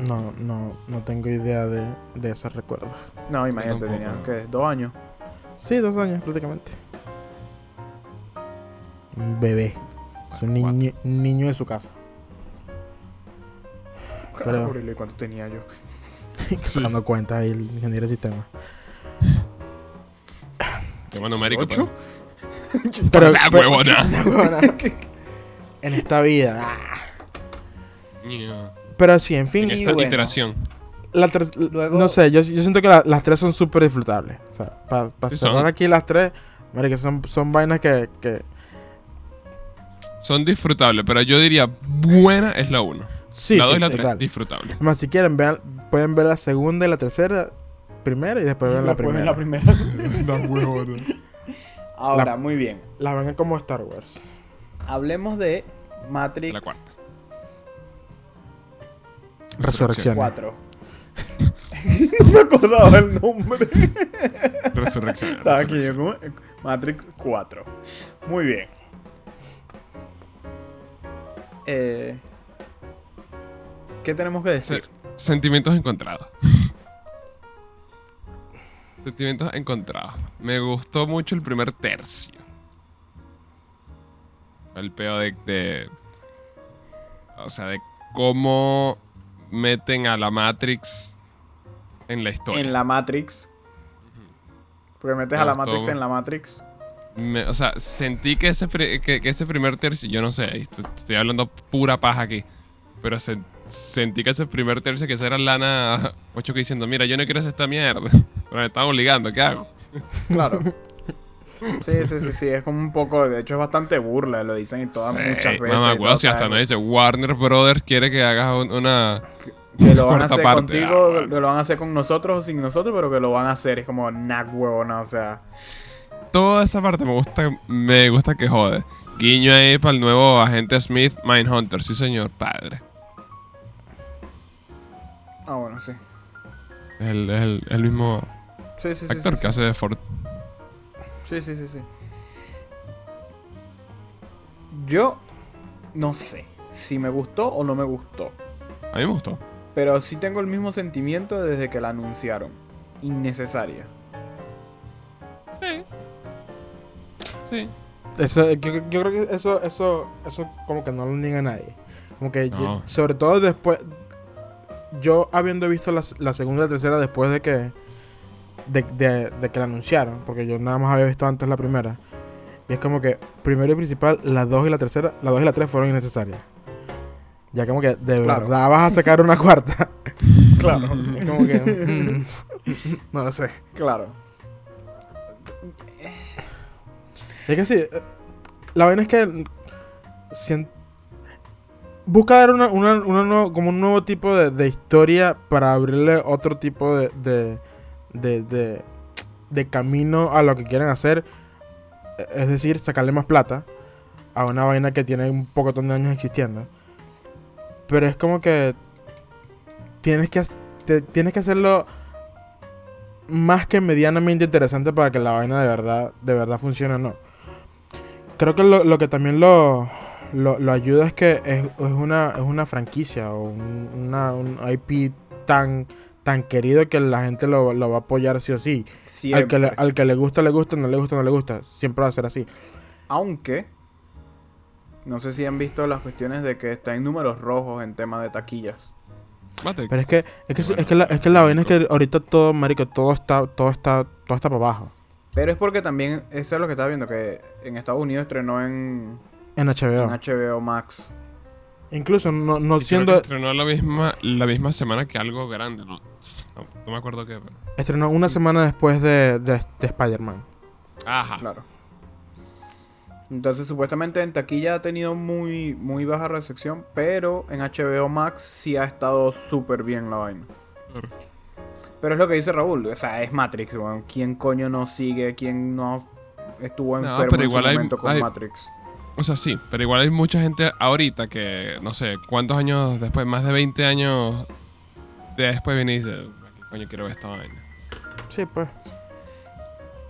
No, no, no tengo idea de, de esos recuerdos. No, imagínate, tampoco. tenía que dos años. Sí, dos años prácticamente. Un bebé. Es un niño, niño en su casa. Pero- Horrible, ¿Cuánto tenía yo? Sacando cuenta ahí el ingeniero de sistema. Tema numérico. ¿Ocho? Pero, La pero- huevona. en esta vida. pero- sí, en fin. En esta bueno. iteración. la Luego- No sé, yo, yo siento que la- las tres son súper disfrutables. O sea, para Sí cerrar son. aquí las tres, marica, son, son vainas que, que Son disfrutables, pero yo diría buena es la 1. Sí, la 2 sí, y la total. 3, disfrutable. Además, si quieren, vean, pueden ver la segunda y la tercera primero y después ver la primera. la primera. La huevona. Ahora, muy bien. La ven como Star Wars. Hablemos de Matrix La cuarta. Resurrección. 4. no me acordaba el nombre. Resurrección. Estaba aquí. ¿cómo? Matrix 4. Muy bien. Eh, ¿Qué tenemos que decir? Sentimientos encontrados. Sentimientos encontrados. Me gustó mucho el primer tercio. El peo de, de- O sea, de cómo meten a la Matrix en la historia. En la Matrix. Porque metes Me a la. Matrix en la Matrix. Me- o sea, sentí que ese, que, que ese primer tercio, yo no sé, estoy, estoy hablando pura paja aquí, pero se- sentí que ese primer tercio, que esa era Lana 8 que diciendo, mira, yo no quiero hacer esta mierda, pero me están obligando, ¿qué hago? Claro. Sí, sí, sí, sí, es como un poco, de hecho es bastante burla, lo dicen y todas Sí, muchas veces. mamá, todo, si hasta no dice, Warner Brothers quiere que hagas un- una... Que lo van a hacer parte. contigo, Ah, que lo van a hacer con nosotros o sin nosotros, pero que lo van a hacer. Es como, nah, huevona, o sea. Toda esa parte me gusta, me gusta que jode. Guiño ahí para el nuevo agente Smith, Mindhunter, sí señor, padre. Ah, bueno, sí. Es el, es el- el mismo Sí, sí, sí. actor sí, que hace de Ford. Sí, sí, sí, sí. Yo no sé si me gustó o no me gustó. A mí me gustó. Pero sí tengo el mismo sentimiento desde que la anunciaron. Innecesaria. Sí. Eso, yo, yo creo que eso, eso, eso como que no lo niega nadie. Como que, yo- sobre todo después, yo habiendo visto la, la segunda y la tercera después de que, de, de- de que la anunciaron, porque yo nada más había visto antes la primera. Y es como que, primero y principal, las dos y la tercera, las dos y la tres fueron innecesarias. Ya como que de Claro. verdad vas a sacar una cuarta. Claro. Es como que, mm, no lo sé. Claro. Es que sí, eh, la vaina es que sien- busca dar una, una- nuevo- como un nuevo tipo de, de historia para abrirle otro tipo de, de, de, de- camino a lo que quieren hacer. E- Es decir, sacarle más plata a una vaina que tiene un poco de años existiendo. Pero es como que tienes que, te- tienes que hacerlo más que medianamente interesante para que la vaina de verdad, de verdad funcione o no. Creo que lo, lo que también lo, lo, lo ayuda es que es, es una, es una franquicia o un, una, un IP tan, tan querido que la gente lo, lo va a apoyar sí o sí. Al que, le, Siempre. al que le gusta, le gusta, no le gusta, no le gusta. Siempre va a ser así. Aunque, no sé si han visto las cuestiones de que está en números rojos en tema de taquillas. Matrix. Pero es que, es que, Bueno, es que, la, es que la vaina es que ahorita todo, marico, todo está, todo está, todo está para abajo. Pero es porque también, eso es lo que estaba viendo, que en Estados Unidos estrenó en, En HBO. en HBO Max. Incluso no, no Y creo siendo... que estrenó la misma, la misma semana que algo grande, ¿no? No, no me acuerdo qué. pero- Estrenó una semana después de, de, de Spider-Man. Ajá. Claro. Entonces, supuestamente en taquilla ha tenido muy, muy baja recepción, pero en HBO Max sí ha estado súper bien la vaina. Claro. Pero es lo que dice Raúl, o sea, es Matrix, weón. ¿Quién coño no sigue? ¿Quién no estuvo No, enfermo pero en igual su hay- momento con hay- Matrix? O sea, sí, pero igual hay mucha gente ahorita que, no sé, cuántos años después, más de 20 años después viene y dice, ¿qué coño quiero ver esta vaina? Sí, pues.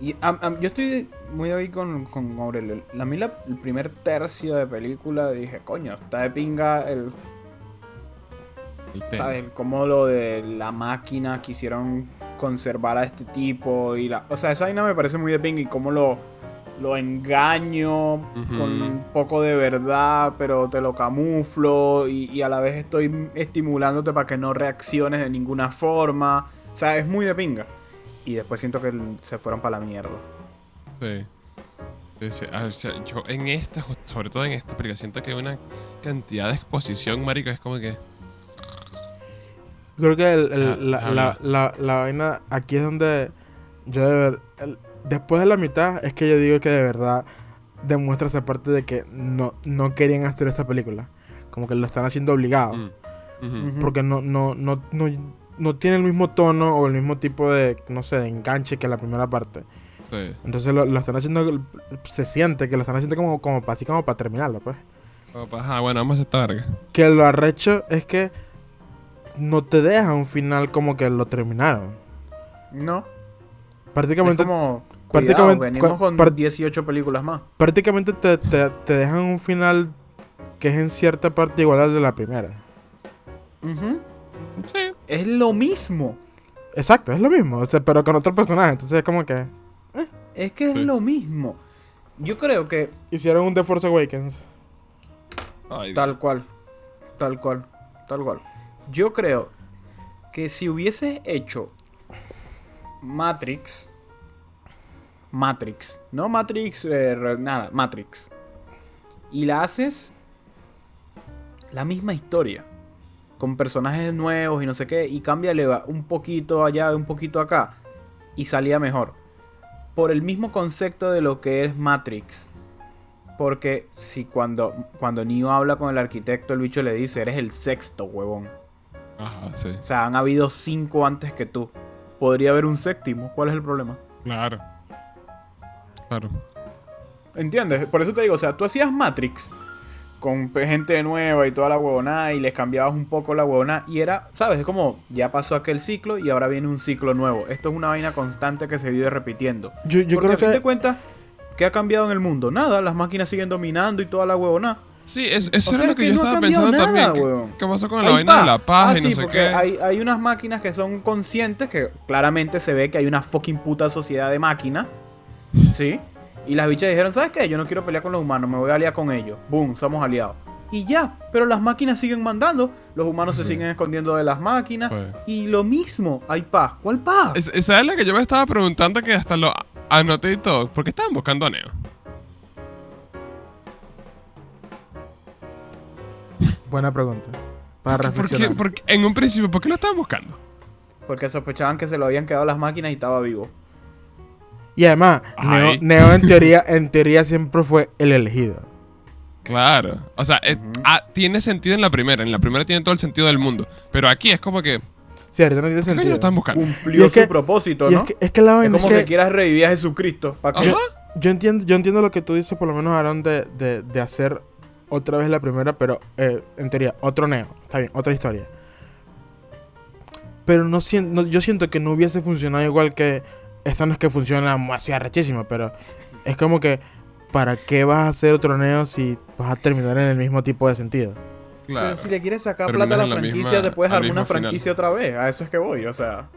Y am- yo estoy muy ahí con, con Aurelio. A mí la- el primer tercio de película dije, coño, está de pinga el El. ¿Sabes? Como lo de la máquina quisieron conservar a este tipo y la... O sea, esa vaina me parece muy de ping y cómo lo, lo engaño con un poco de verdad, pero te lo camuflo y, y a la vez estoy estimulándote para que no reacciones de ninguna forma. O sea, es muy de pinga. Y después siento que se fueron para la mierda. Sí. Sí, sí. Ah, o sea, yo en esta, sobre todo en esta película, siento que hay una cantidad de exposición, marico, es como que... Creo que el- el- Ah, la, habla. la, la, la vaina aquí es donde yo de ver, el- después de la mitad es que yo digo que de verdad demuestra esa parte de que no, no querían hacer esta película. Como que lo están haciendo obligado. mm. Porque no, no, no, no, no tiene el mismo tono o el mismo tipo de, no sé, de enganche que la primera parte. Sí. Entonces lo, lo están haciendo, se siente que lo están haciendo como, como así como para terminarlo, pues. Ajá, bueno, vamos a esta verga. Que lo arrecho es que no te deja un final como que lo terminaron. No. Es Prácticamente, como... prácticamente- Cuidado, venimos con par- 18 películas más. prácticamente te, te, te dejan un final que es en cierta parte igual al de la primera. Ujú. Sí. Es lo mismo. Exacto, es lo mismo, o sea, pero con otro personaje. Entonces es como que Es que Sí. es lo mismo. Yo creo que hicieron un The Force Awakens. Ay, tal cual, tal cual, tal cual. Yo creo que si hubiese hecho Matrix, Matrix, no Matrix, eh, nada, Matrix, y la haces la misma historia, con personajes nuevos y no sé qué, y cámbiale va- un poquito allá, un poquito acá, y salía mejor. Por el mismo concepto de lo que es Matrix. Porque si cuando, cuando Neo habla con el arquitecto, el bicho le dice, eres el sexto, huevón. Ajá, sí. O sea, han habido cinco antes que tú. Podría haber un séptimo. ¿Cuál es el problema? Claro. Claro. ¿Entiendes? Por eso te digo, o sea, tú hacías Matrix con gente nueva y toda la huevonada y les cambiabas un poco la huevonada y era, ¿sabes? Es como, ya pasó aquel ciclo y ahora viene un ciclo nuevo. Esto es una vaina constante que se vive repitiendo. Yo, yo Porque creo a fin de que cuentas, ¿qué ha cambiado en el mundo? Nada, las máquinas siguen dominando y toda la huevonada. Sí, es- eso O lo es que, que yo no estaba pensando nada, también. weón. ¿Qué, qué pasó con la vaina va. de la paz Ah, y no sí, sé porque qué? Hay, hay unas máquinas que son conscientes que claramente se ve que hay una fucking puta sociedad de máquinas. ¿Sí? Y las bichas dijeron, ¿sabes qué? Yo no quiero pelear con los humanos, me voy a aliar con ellos. Boom, somos aliados. Y ya, pero las máquinas siguen mandando, los humanos se siguen escondiendo de las máquinas. Pues. Y lo mismo, hay paz. ¿Cuál paz? Es- Esa es la que yo me estaba preguntando que hasta lo anoté y todo. ¿Por qué estaban buscando a Neo? Buena pregunta. Para ¿Por qué, reflexionar. por qué- en un principio, ¿por qué lo estaban buscando? Porque sospechaban que se lo habían quedado las máquinas y estaba vivo. Y además, Neo, en teoría, en teoría siempre fue el elegido. Claro. O sea, ah, tiene sentido en la primera. En la primera tiene todo el sentido del mundo. Pero aquí es como que. Sí, ahorita no tiene ¿Qué coño sentido. están buscando? Cumplió que- su propósito, ¿no? es que, es que la Es vaina es como que, que quieras revivir a Jesucristo. ¿Para qué? Ajá. yo entiendo, yo entiendo lo que tú dices, por lo menos, Aaron, de, de, de hacer otra vez la primera, pero eh, en teoría, otro Neo. Está bien, otra historia. Pero no, no- yo siento que no hubiese funcionado igual que. Esta no es que funciona así arrechísimo, pero es como que. ¿Para qué vas a hacer otro Neo si vas a terminar en el mismo tipo de sentido? Claro. Pero si le quieres sacar Terminas plata a la la franquicia, misma- te puedes armar una final. franquicia otra vez. A eso es que voy, o sea.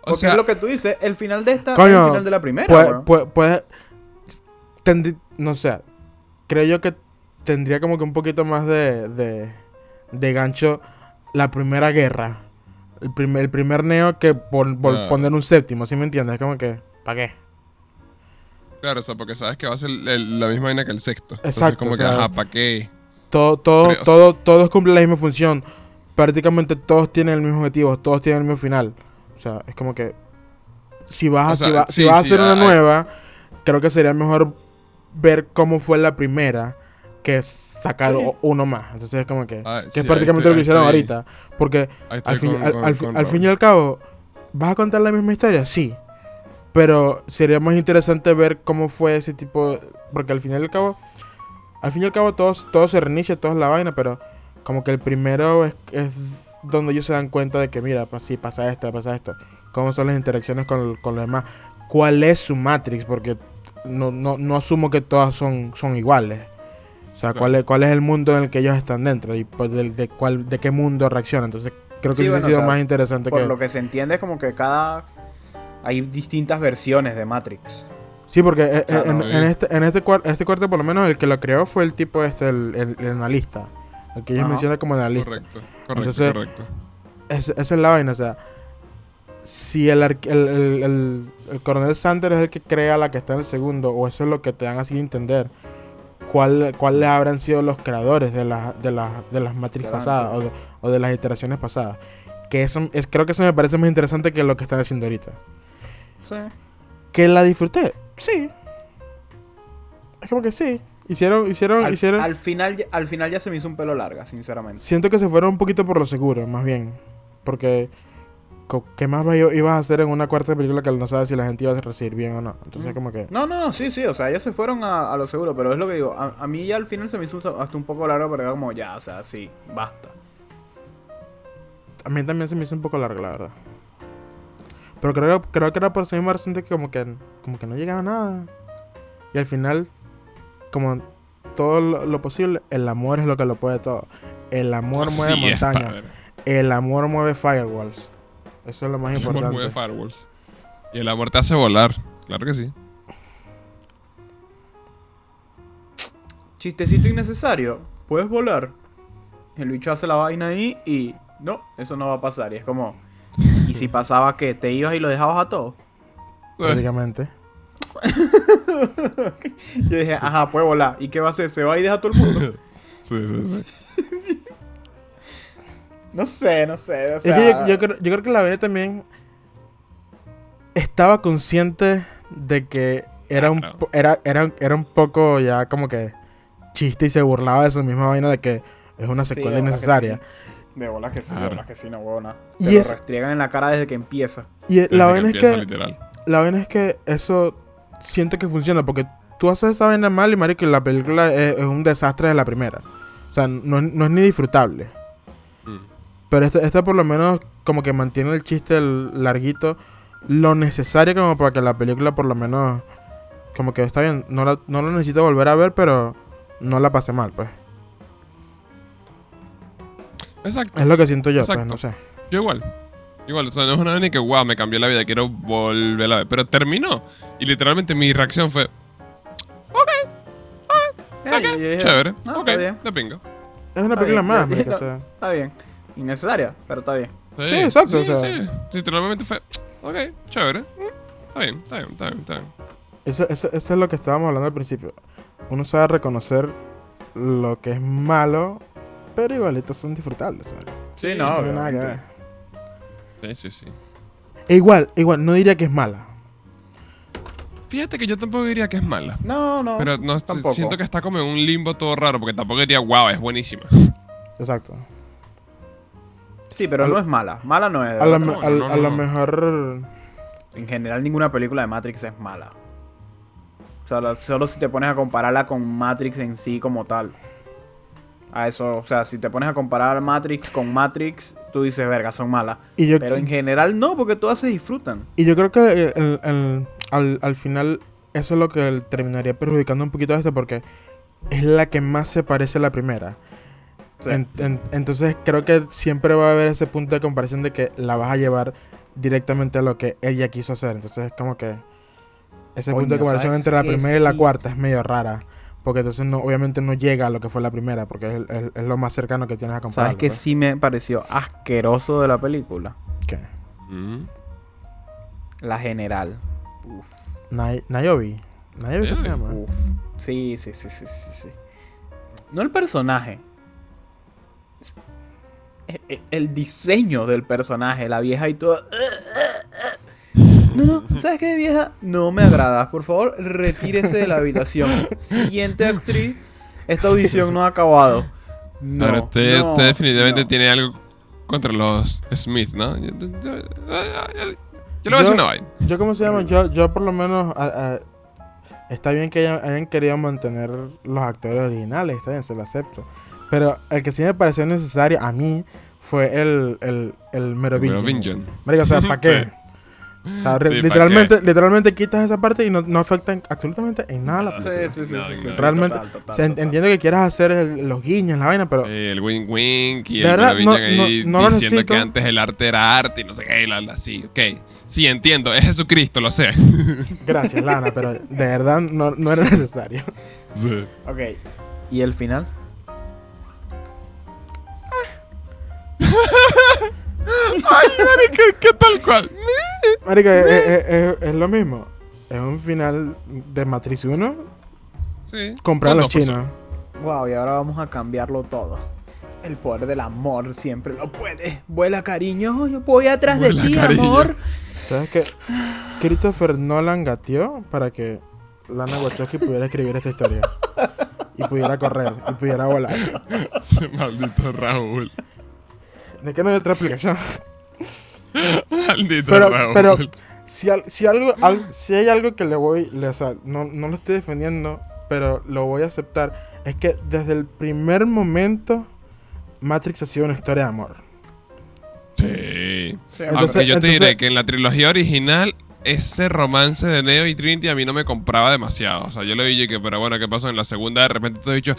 O Porque sea, es lo que tú dices, el final de esta Coño, es el final de la primera. Puede, no sé, creo yo que tendría como que un poquito más de, de, de gancho la primera guerra. El primer, el primer neo que por, por Claro. poner un séptimo, ¿sí me entiendes? Es como que, ¿para qué? Claro, o sea, porque sabes que va a ser el- la misma vaina que el sexto. Entonces, Exacto, como o que, sea, ajá, ¿para qué? Todo, todo, Pero, o sea- todo, todos cumplen la misma función. Prácticamente todos tienen el mismo objetivo, todos tienen el mismo final. O sea, es como que si vas, a- O sea, si va- si sí, vas a sí, hacer una hay- nueva, creo que sería mejor ver cómo fue la primera que sacar Sí. uno más. Entonces es como que, Ah, que sí, es prácticamente estoy- lo que hicieron ahorita. Porque al fin, con- al, con- al fin- con al Rob. fin y al cabo, ¿vas a contar la misma historia? Sí. Pero sería más interesante ver cómo fue ese tipo. Porque al fin y al cabo, al fin y al cabo, todo, todo se reinicia, todo es la vaina, pero como que el primero es, es donde ellos se dan cuenta de que, mira, pues sí, pasa esto, pasa esto. Cómo son las interacciones con, con los demás. ¿Cuál es su Matrix? Porque no, no, no asumo que todas son, son iguales. O sea, Claro. ¿cuál, es, ¿cuál es el mundo en el que ellos están dentro? Y pues del- de, cuál, de qué mundo reacciona. Entonces, creo que Sí, hubiese bueno, sido o sea, más interesante Por que... lo que se entiende es como que cada... Hay distintas versiones de Matrix. Sí, porque eh, eh, Claro, en, en este, en este, cuar- este cuarto, por lo menos, el que lo creó fue el tipo este, el, el- el analista. El que ellos Ajá. mencionan como analista. Correcto, correcto, Entonces- correcto. Es- esa es la vaina, o sea. Si el, el, el- el- el coronel Sanders es el que crea la que está en el segundo, o eso es lo que te dan así a entender, ¿cuál- ¿cuáles habrán sido los creadores de, la- de, la- de las Matrix Claro. pasadas o de, o de las iteraciones pasadas? Que eso es, creo que eso me parece más interesante que lo que están haciendo ahorita. Sí. ¿Que la disfruté? Sí. Es como que sí. Hicieron, hicieron, Al, hicieron. al final, al final ya se me hizo un pelo larga, sinceramente. Siento que se fueron un poquito por lo seguro, más bien. Porque, ¿qué más ibas a hacer en una cuarta película que no sabes si la gente iba a recibir bien o no? Entonces, Mm. como que. No, no, no, sí, sí, o sea, ellos se fueron a, a lo seguro, pero es lo que digo, a, a mí ya al final se me hizo hasta un poco largo, pero era como ya, o sea, sí, basta. A mí también se me hizo un poco largo, la verdad. Pero creo, creo que era por esa misma razón de que, como que, como que no llegaba a nada. Y al final, como todo lo, lo posible, el amor es lo que lo puede todo. El amor mueve Sí, es montañas. El amor mueve firewalls. Eso es lo más importante. firewalls. Y el amor te hace volar. Claro que sí. Chistecito innecesario, puedes volar. El bicho hace la vaina ahí y no, eso no va a pasar. Y es como, ¿y si pasaba que te ibas y lo dejabas a todos? Prácticamente. Yo dije, ajá, puede volar. ¿Y qué va a hacer? ¿Se va y deja a todo el mundo? Sí, sí, sí. No sé, no sé. O Es que yo, yo creo, yo creo que la Bene también estaba consciente de que era un, Claro. po- era, era, era un poco ya como que chiste y se burlaba de su misma vaina de que es una Sí, secuela de bola que innecesaria. sí. De bolas que sí, de bolas que sí, no huevona. Y Te lo es- restriegan en la cara desde que empieza. Y Desde la vaina es que literal. la vaina es que eso siento que funciona porque tú haces esa vaina mal y marico y la película es, es un desastre de la primera. O sea, no, es- no es ni disfrutable. Pero esta, esta por lo menos como que mantiene el chiste el larguito, lo necesario como para que la película por lo menos como que está bien, no, la- no lo necesito volver a ver, pero no la pasé mal, pues. Exacto. Es lo que siento yo, Exacto. pues, no sé. Yo igual. Igual, o sea, no es una vaina que, wow, me cambió la vida, quiero volver a ver. Pero terminó. Y literalmente mi reacción fue, Ok, yo dije, Chévere. no, ok, está bien. de pinga. Es una Está película bien, más. Está bien. Innecesaria, pero está bien. Sí, exacto, Sí, o sea. sí. Literalmente fue. Ok, chévere. Está bien, está bien, está bien, está bien. Eso, eso, eso es lo que estábamos hablando al principio. Uno sabe reconocer lo que es malo, pero igualito son disfrutables. ¿sabes? Sí, No no, tiene nada que ver. Sí, sí, sí. E igual, igual, no diría que es mala. Fíjate que yo tampoco diría que es mala. No, no. Pero no tampoco. siento que está como en un limbo todo raro, porque tampoco diría, wow, es buenísima. Exacto. Sí, pero Al- no es mala. Mala no es. A lo, verdad. me- no, al- no, a lo mejor. En general, ninguna película de Matrix es mala. Solo, solo si te pones a compararla con Matrix en sí como tal. A eso, o sea, si te pones a comparar Matrix con Matrix, tú dices, verga, son malas. Y yo, Pero en general no, porque todas se disfrutan. y yo creo que el- el- el- al, al final eso es lo que terminaría perjudicando un poquito a esto porque es la que más se parece a la primera. Sí. En- en- entonces creo que siempre va a haber ese punto de comparación de que la vas a llevar directamente a lo que ella quiso hacer. Entonces es como que ese punto de comparación ¿sabes entre la primera y la cuarta es medio rara. Porque entonces no, obviamente no llega a lo que fue la primera, porque es, el- es- es lo más cercano que tienes a comparar. ¿Sabes qué sí me pareció asqueroso de la película? ¿Qué? Mm. La general. Uf, Nay- Nayobi. Nayobi ¿qué se llama? uf. Sí, sí, sí, sí, sí, sí. No el personaje. El diseño del personaje, la vieja y todo. No, no, ¿sabes qué, vieja? No me agrada. Por favor, retírese de la habitación. Siguiente actriz. Esta audición no ha acabado. No, Ahora, usted, no, usted definitivamente no. tiene algo contra los Smith, ¿no? Yo, yo- yo- yo- le voy a decir Yo- una vaina. Yo, ¿cómo se llama? Yo, yo por lo menos. a- a- está bien que hayan, hayan querido mantener los actores originales, está bien, se lo acepto. Pero el que sí me pareció necesario a mí fue el, el, el Merovingian. Merovingian. Marica, o sea, ¿para qué? O sea, re- Sí, ¿pa' literalmente, literalmente quitas esa parte y no, no afecta en- absolutamente en nada la Sí. Sí, sí, sí, No, sí, sí, no. sí, Realmente, total, total, O sea, en- total. entiendo que quieras hacer el- los guiños, la vaina, pero Eh, el wink wink y De el verdad, no- Merovingian ahí no- no lo diciendo necesito. que antes el arte era arte y no sé qué, la, la, sí, ok. Sí, entiendo, es Jesucristo, lo sé. gracias, Lana, pero de verdad no, no era necesario. Sí. Ok. ¿Y el final? Marica, ¿qué tal cual? Marica, es, es- es- es lo mismo. Es un final de Matrix 1 Sí. comprar los chinos. Wow, y ahora vamos a cambiarlo todo. El poder del amor siempre lo puede. Vuela, cariño. Yo voy atrás Vuela, de ti, cariño. amor. ¿Sabes qué? Christopher Nolan gateó para que Lana Wachowski pudiera escribir esta historia. Y pudiera correr, y pudiera volar. Maldito Raúl. Es que no hay otra explicación. Maldito Pero, Raúl. pero si, al- si, algo, al- si hay algo que le voy, le- o sea, no, no lo estoy defendiendo, pero lo voy a aceptar, es que desde el primer momento Matrix ha sido una historia de amor. Sí. Entonces- Aunque yo te diré que en la trilogía original, ese romance de Neo y Trinity a mí no me compraba demasiado. O sea, yo lo vi y que, pero bueno, ¿qué pasó? En la segunda, de repente todo he dicho,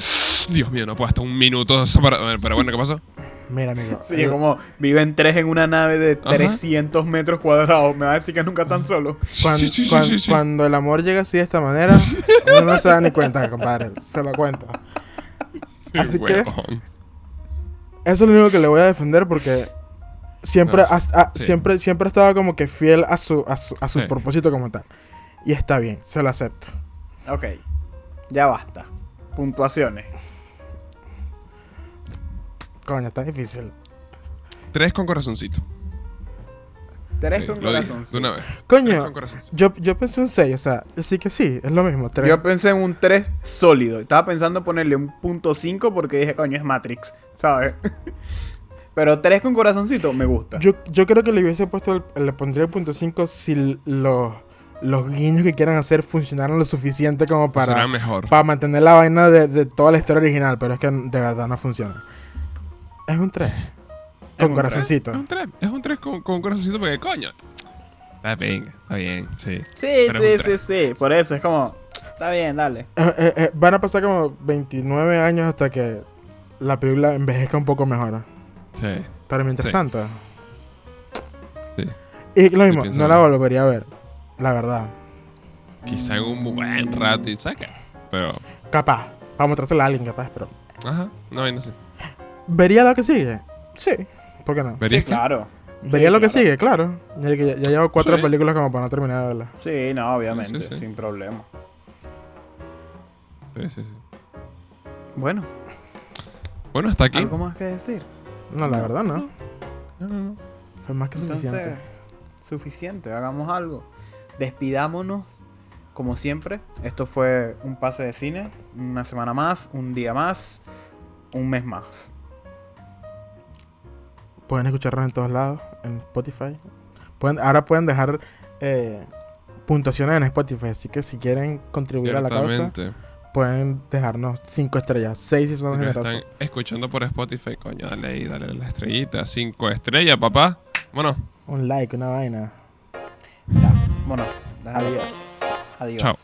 Dios mío, no puedo hasta un minuto. separa-". Pero bueno, ¿qué pasó? Mira, amigo. Sí, el- como viven tres en una nave de Ajá. 300 metros cuadrados. Me va a decir que nunca tan solo. cuan- Sí, sí, sí, cuan- sí, sí. Cuando el amor llega así de esta manera, uno no se da ni cuenta, compadre. Se lo cuento. Así que-. Eso es lo único que le voy a defender porque siempre, No, sí, has- ha, sí. siempre, siempre ha estado como que fiel a su, a su, a su Sí. propósito como tal. Y está bien, se lo acepto. Ok. Ya basta. Puntuaciones. Coño, está difícil. Tres con corazoncito. Tres Sí, con lo dije, corazón. de una vez. Coño, yo, yo pensé un 6, o sea, sí que sí, es lo mismo. tres. Yo pensé en un 3 sólido. Estaba pensando ponerle un punto 5 porque dije, coño, es Matrix, ¿sabes? Pero 3 con corazoncito me gusta. Yo, yo creo que le hubiese puesto, el- le pondría el punto 5 si los, los guiños que quieran hacer funcionaran lo suficiente como para, mejor. para mantener la vaina de, de toda la historia original, pero es que de verdad no funciona. Es un 3. Con un corazoncito. Es un tres. Es un tres con, con corazoncito porque, coño. Está bien, está bien, sí. Sí, Pero sí, sí, sí. Por eso es como, está bien, dale. Eh, eh, eh, van a pasar como 29 años hasta que la película envejezca un poco mejor. Sí, Pero mientras Sí. tanto. sí. Y lo mismo, no la volvería a ver. La verdad. Quizá en un buen rato, y ¿sabes qué? Pero, Capaz. Para mostrársela a alguien, capaz, pero. Ajá, no, vaina así. ¿Vería lo que sigue? Sí. ¿Por qué no? ¿Verías Sí, que? claro. ¿Vería Sí, lo que claro. sigue? Claro. Ya, ya- ya llevo cuatro Sí. películas como para no terminar de verla. Sí, no, obviamente, Sí, sí, sí. sin problema. Sí, sí, sí. Bueno, Bueno, hasta aquí. ¿algo más que decir? No, la verdad no. No, no, no. Fue más que Entonces, suficiente. suficiente, hagamos algo. Despidámonos, como siempre. Esto fue un pase de cine. Una semana más, un día más, un mes más. Pueden escucharnos en todos lados, en Spotify. Pueden, ahora pueden dejar eh, puntuaciones en Spotify, así que si quieren contribuir a la causa, pueden dejarnos cinco estrellas, seis si son Si generosos. están escuchando por Spotify, coño, dale ahí, dale la estrellita. Cinco estrellas, papá. Bueno, Un like, una vaina. Ya, bueno, Adiós. Adiós. Chao.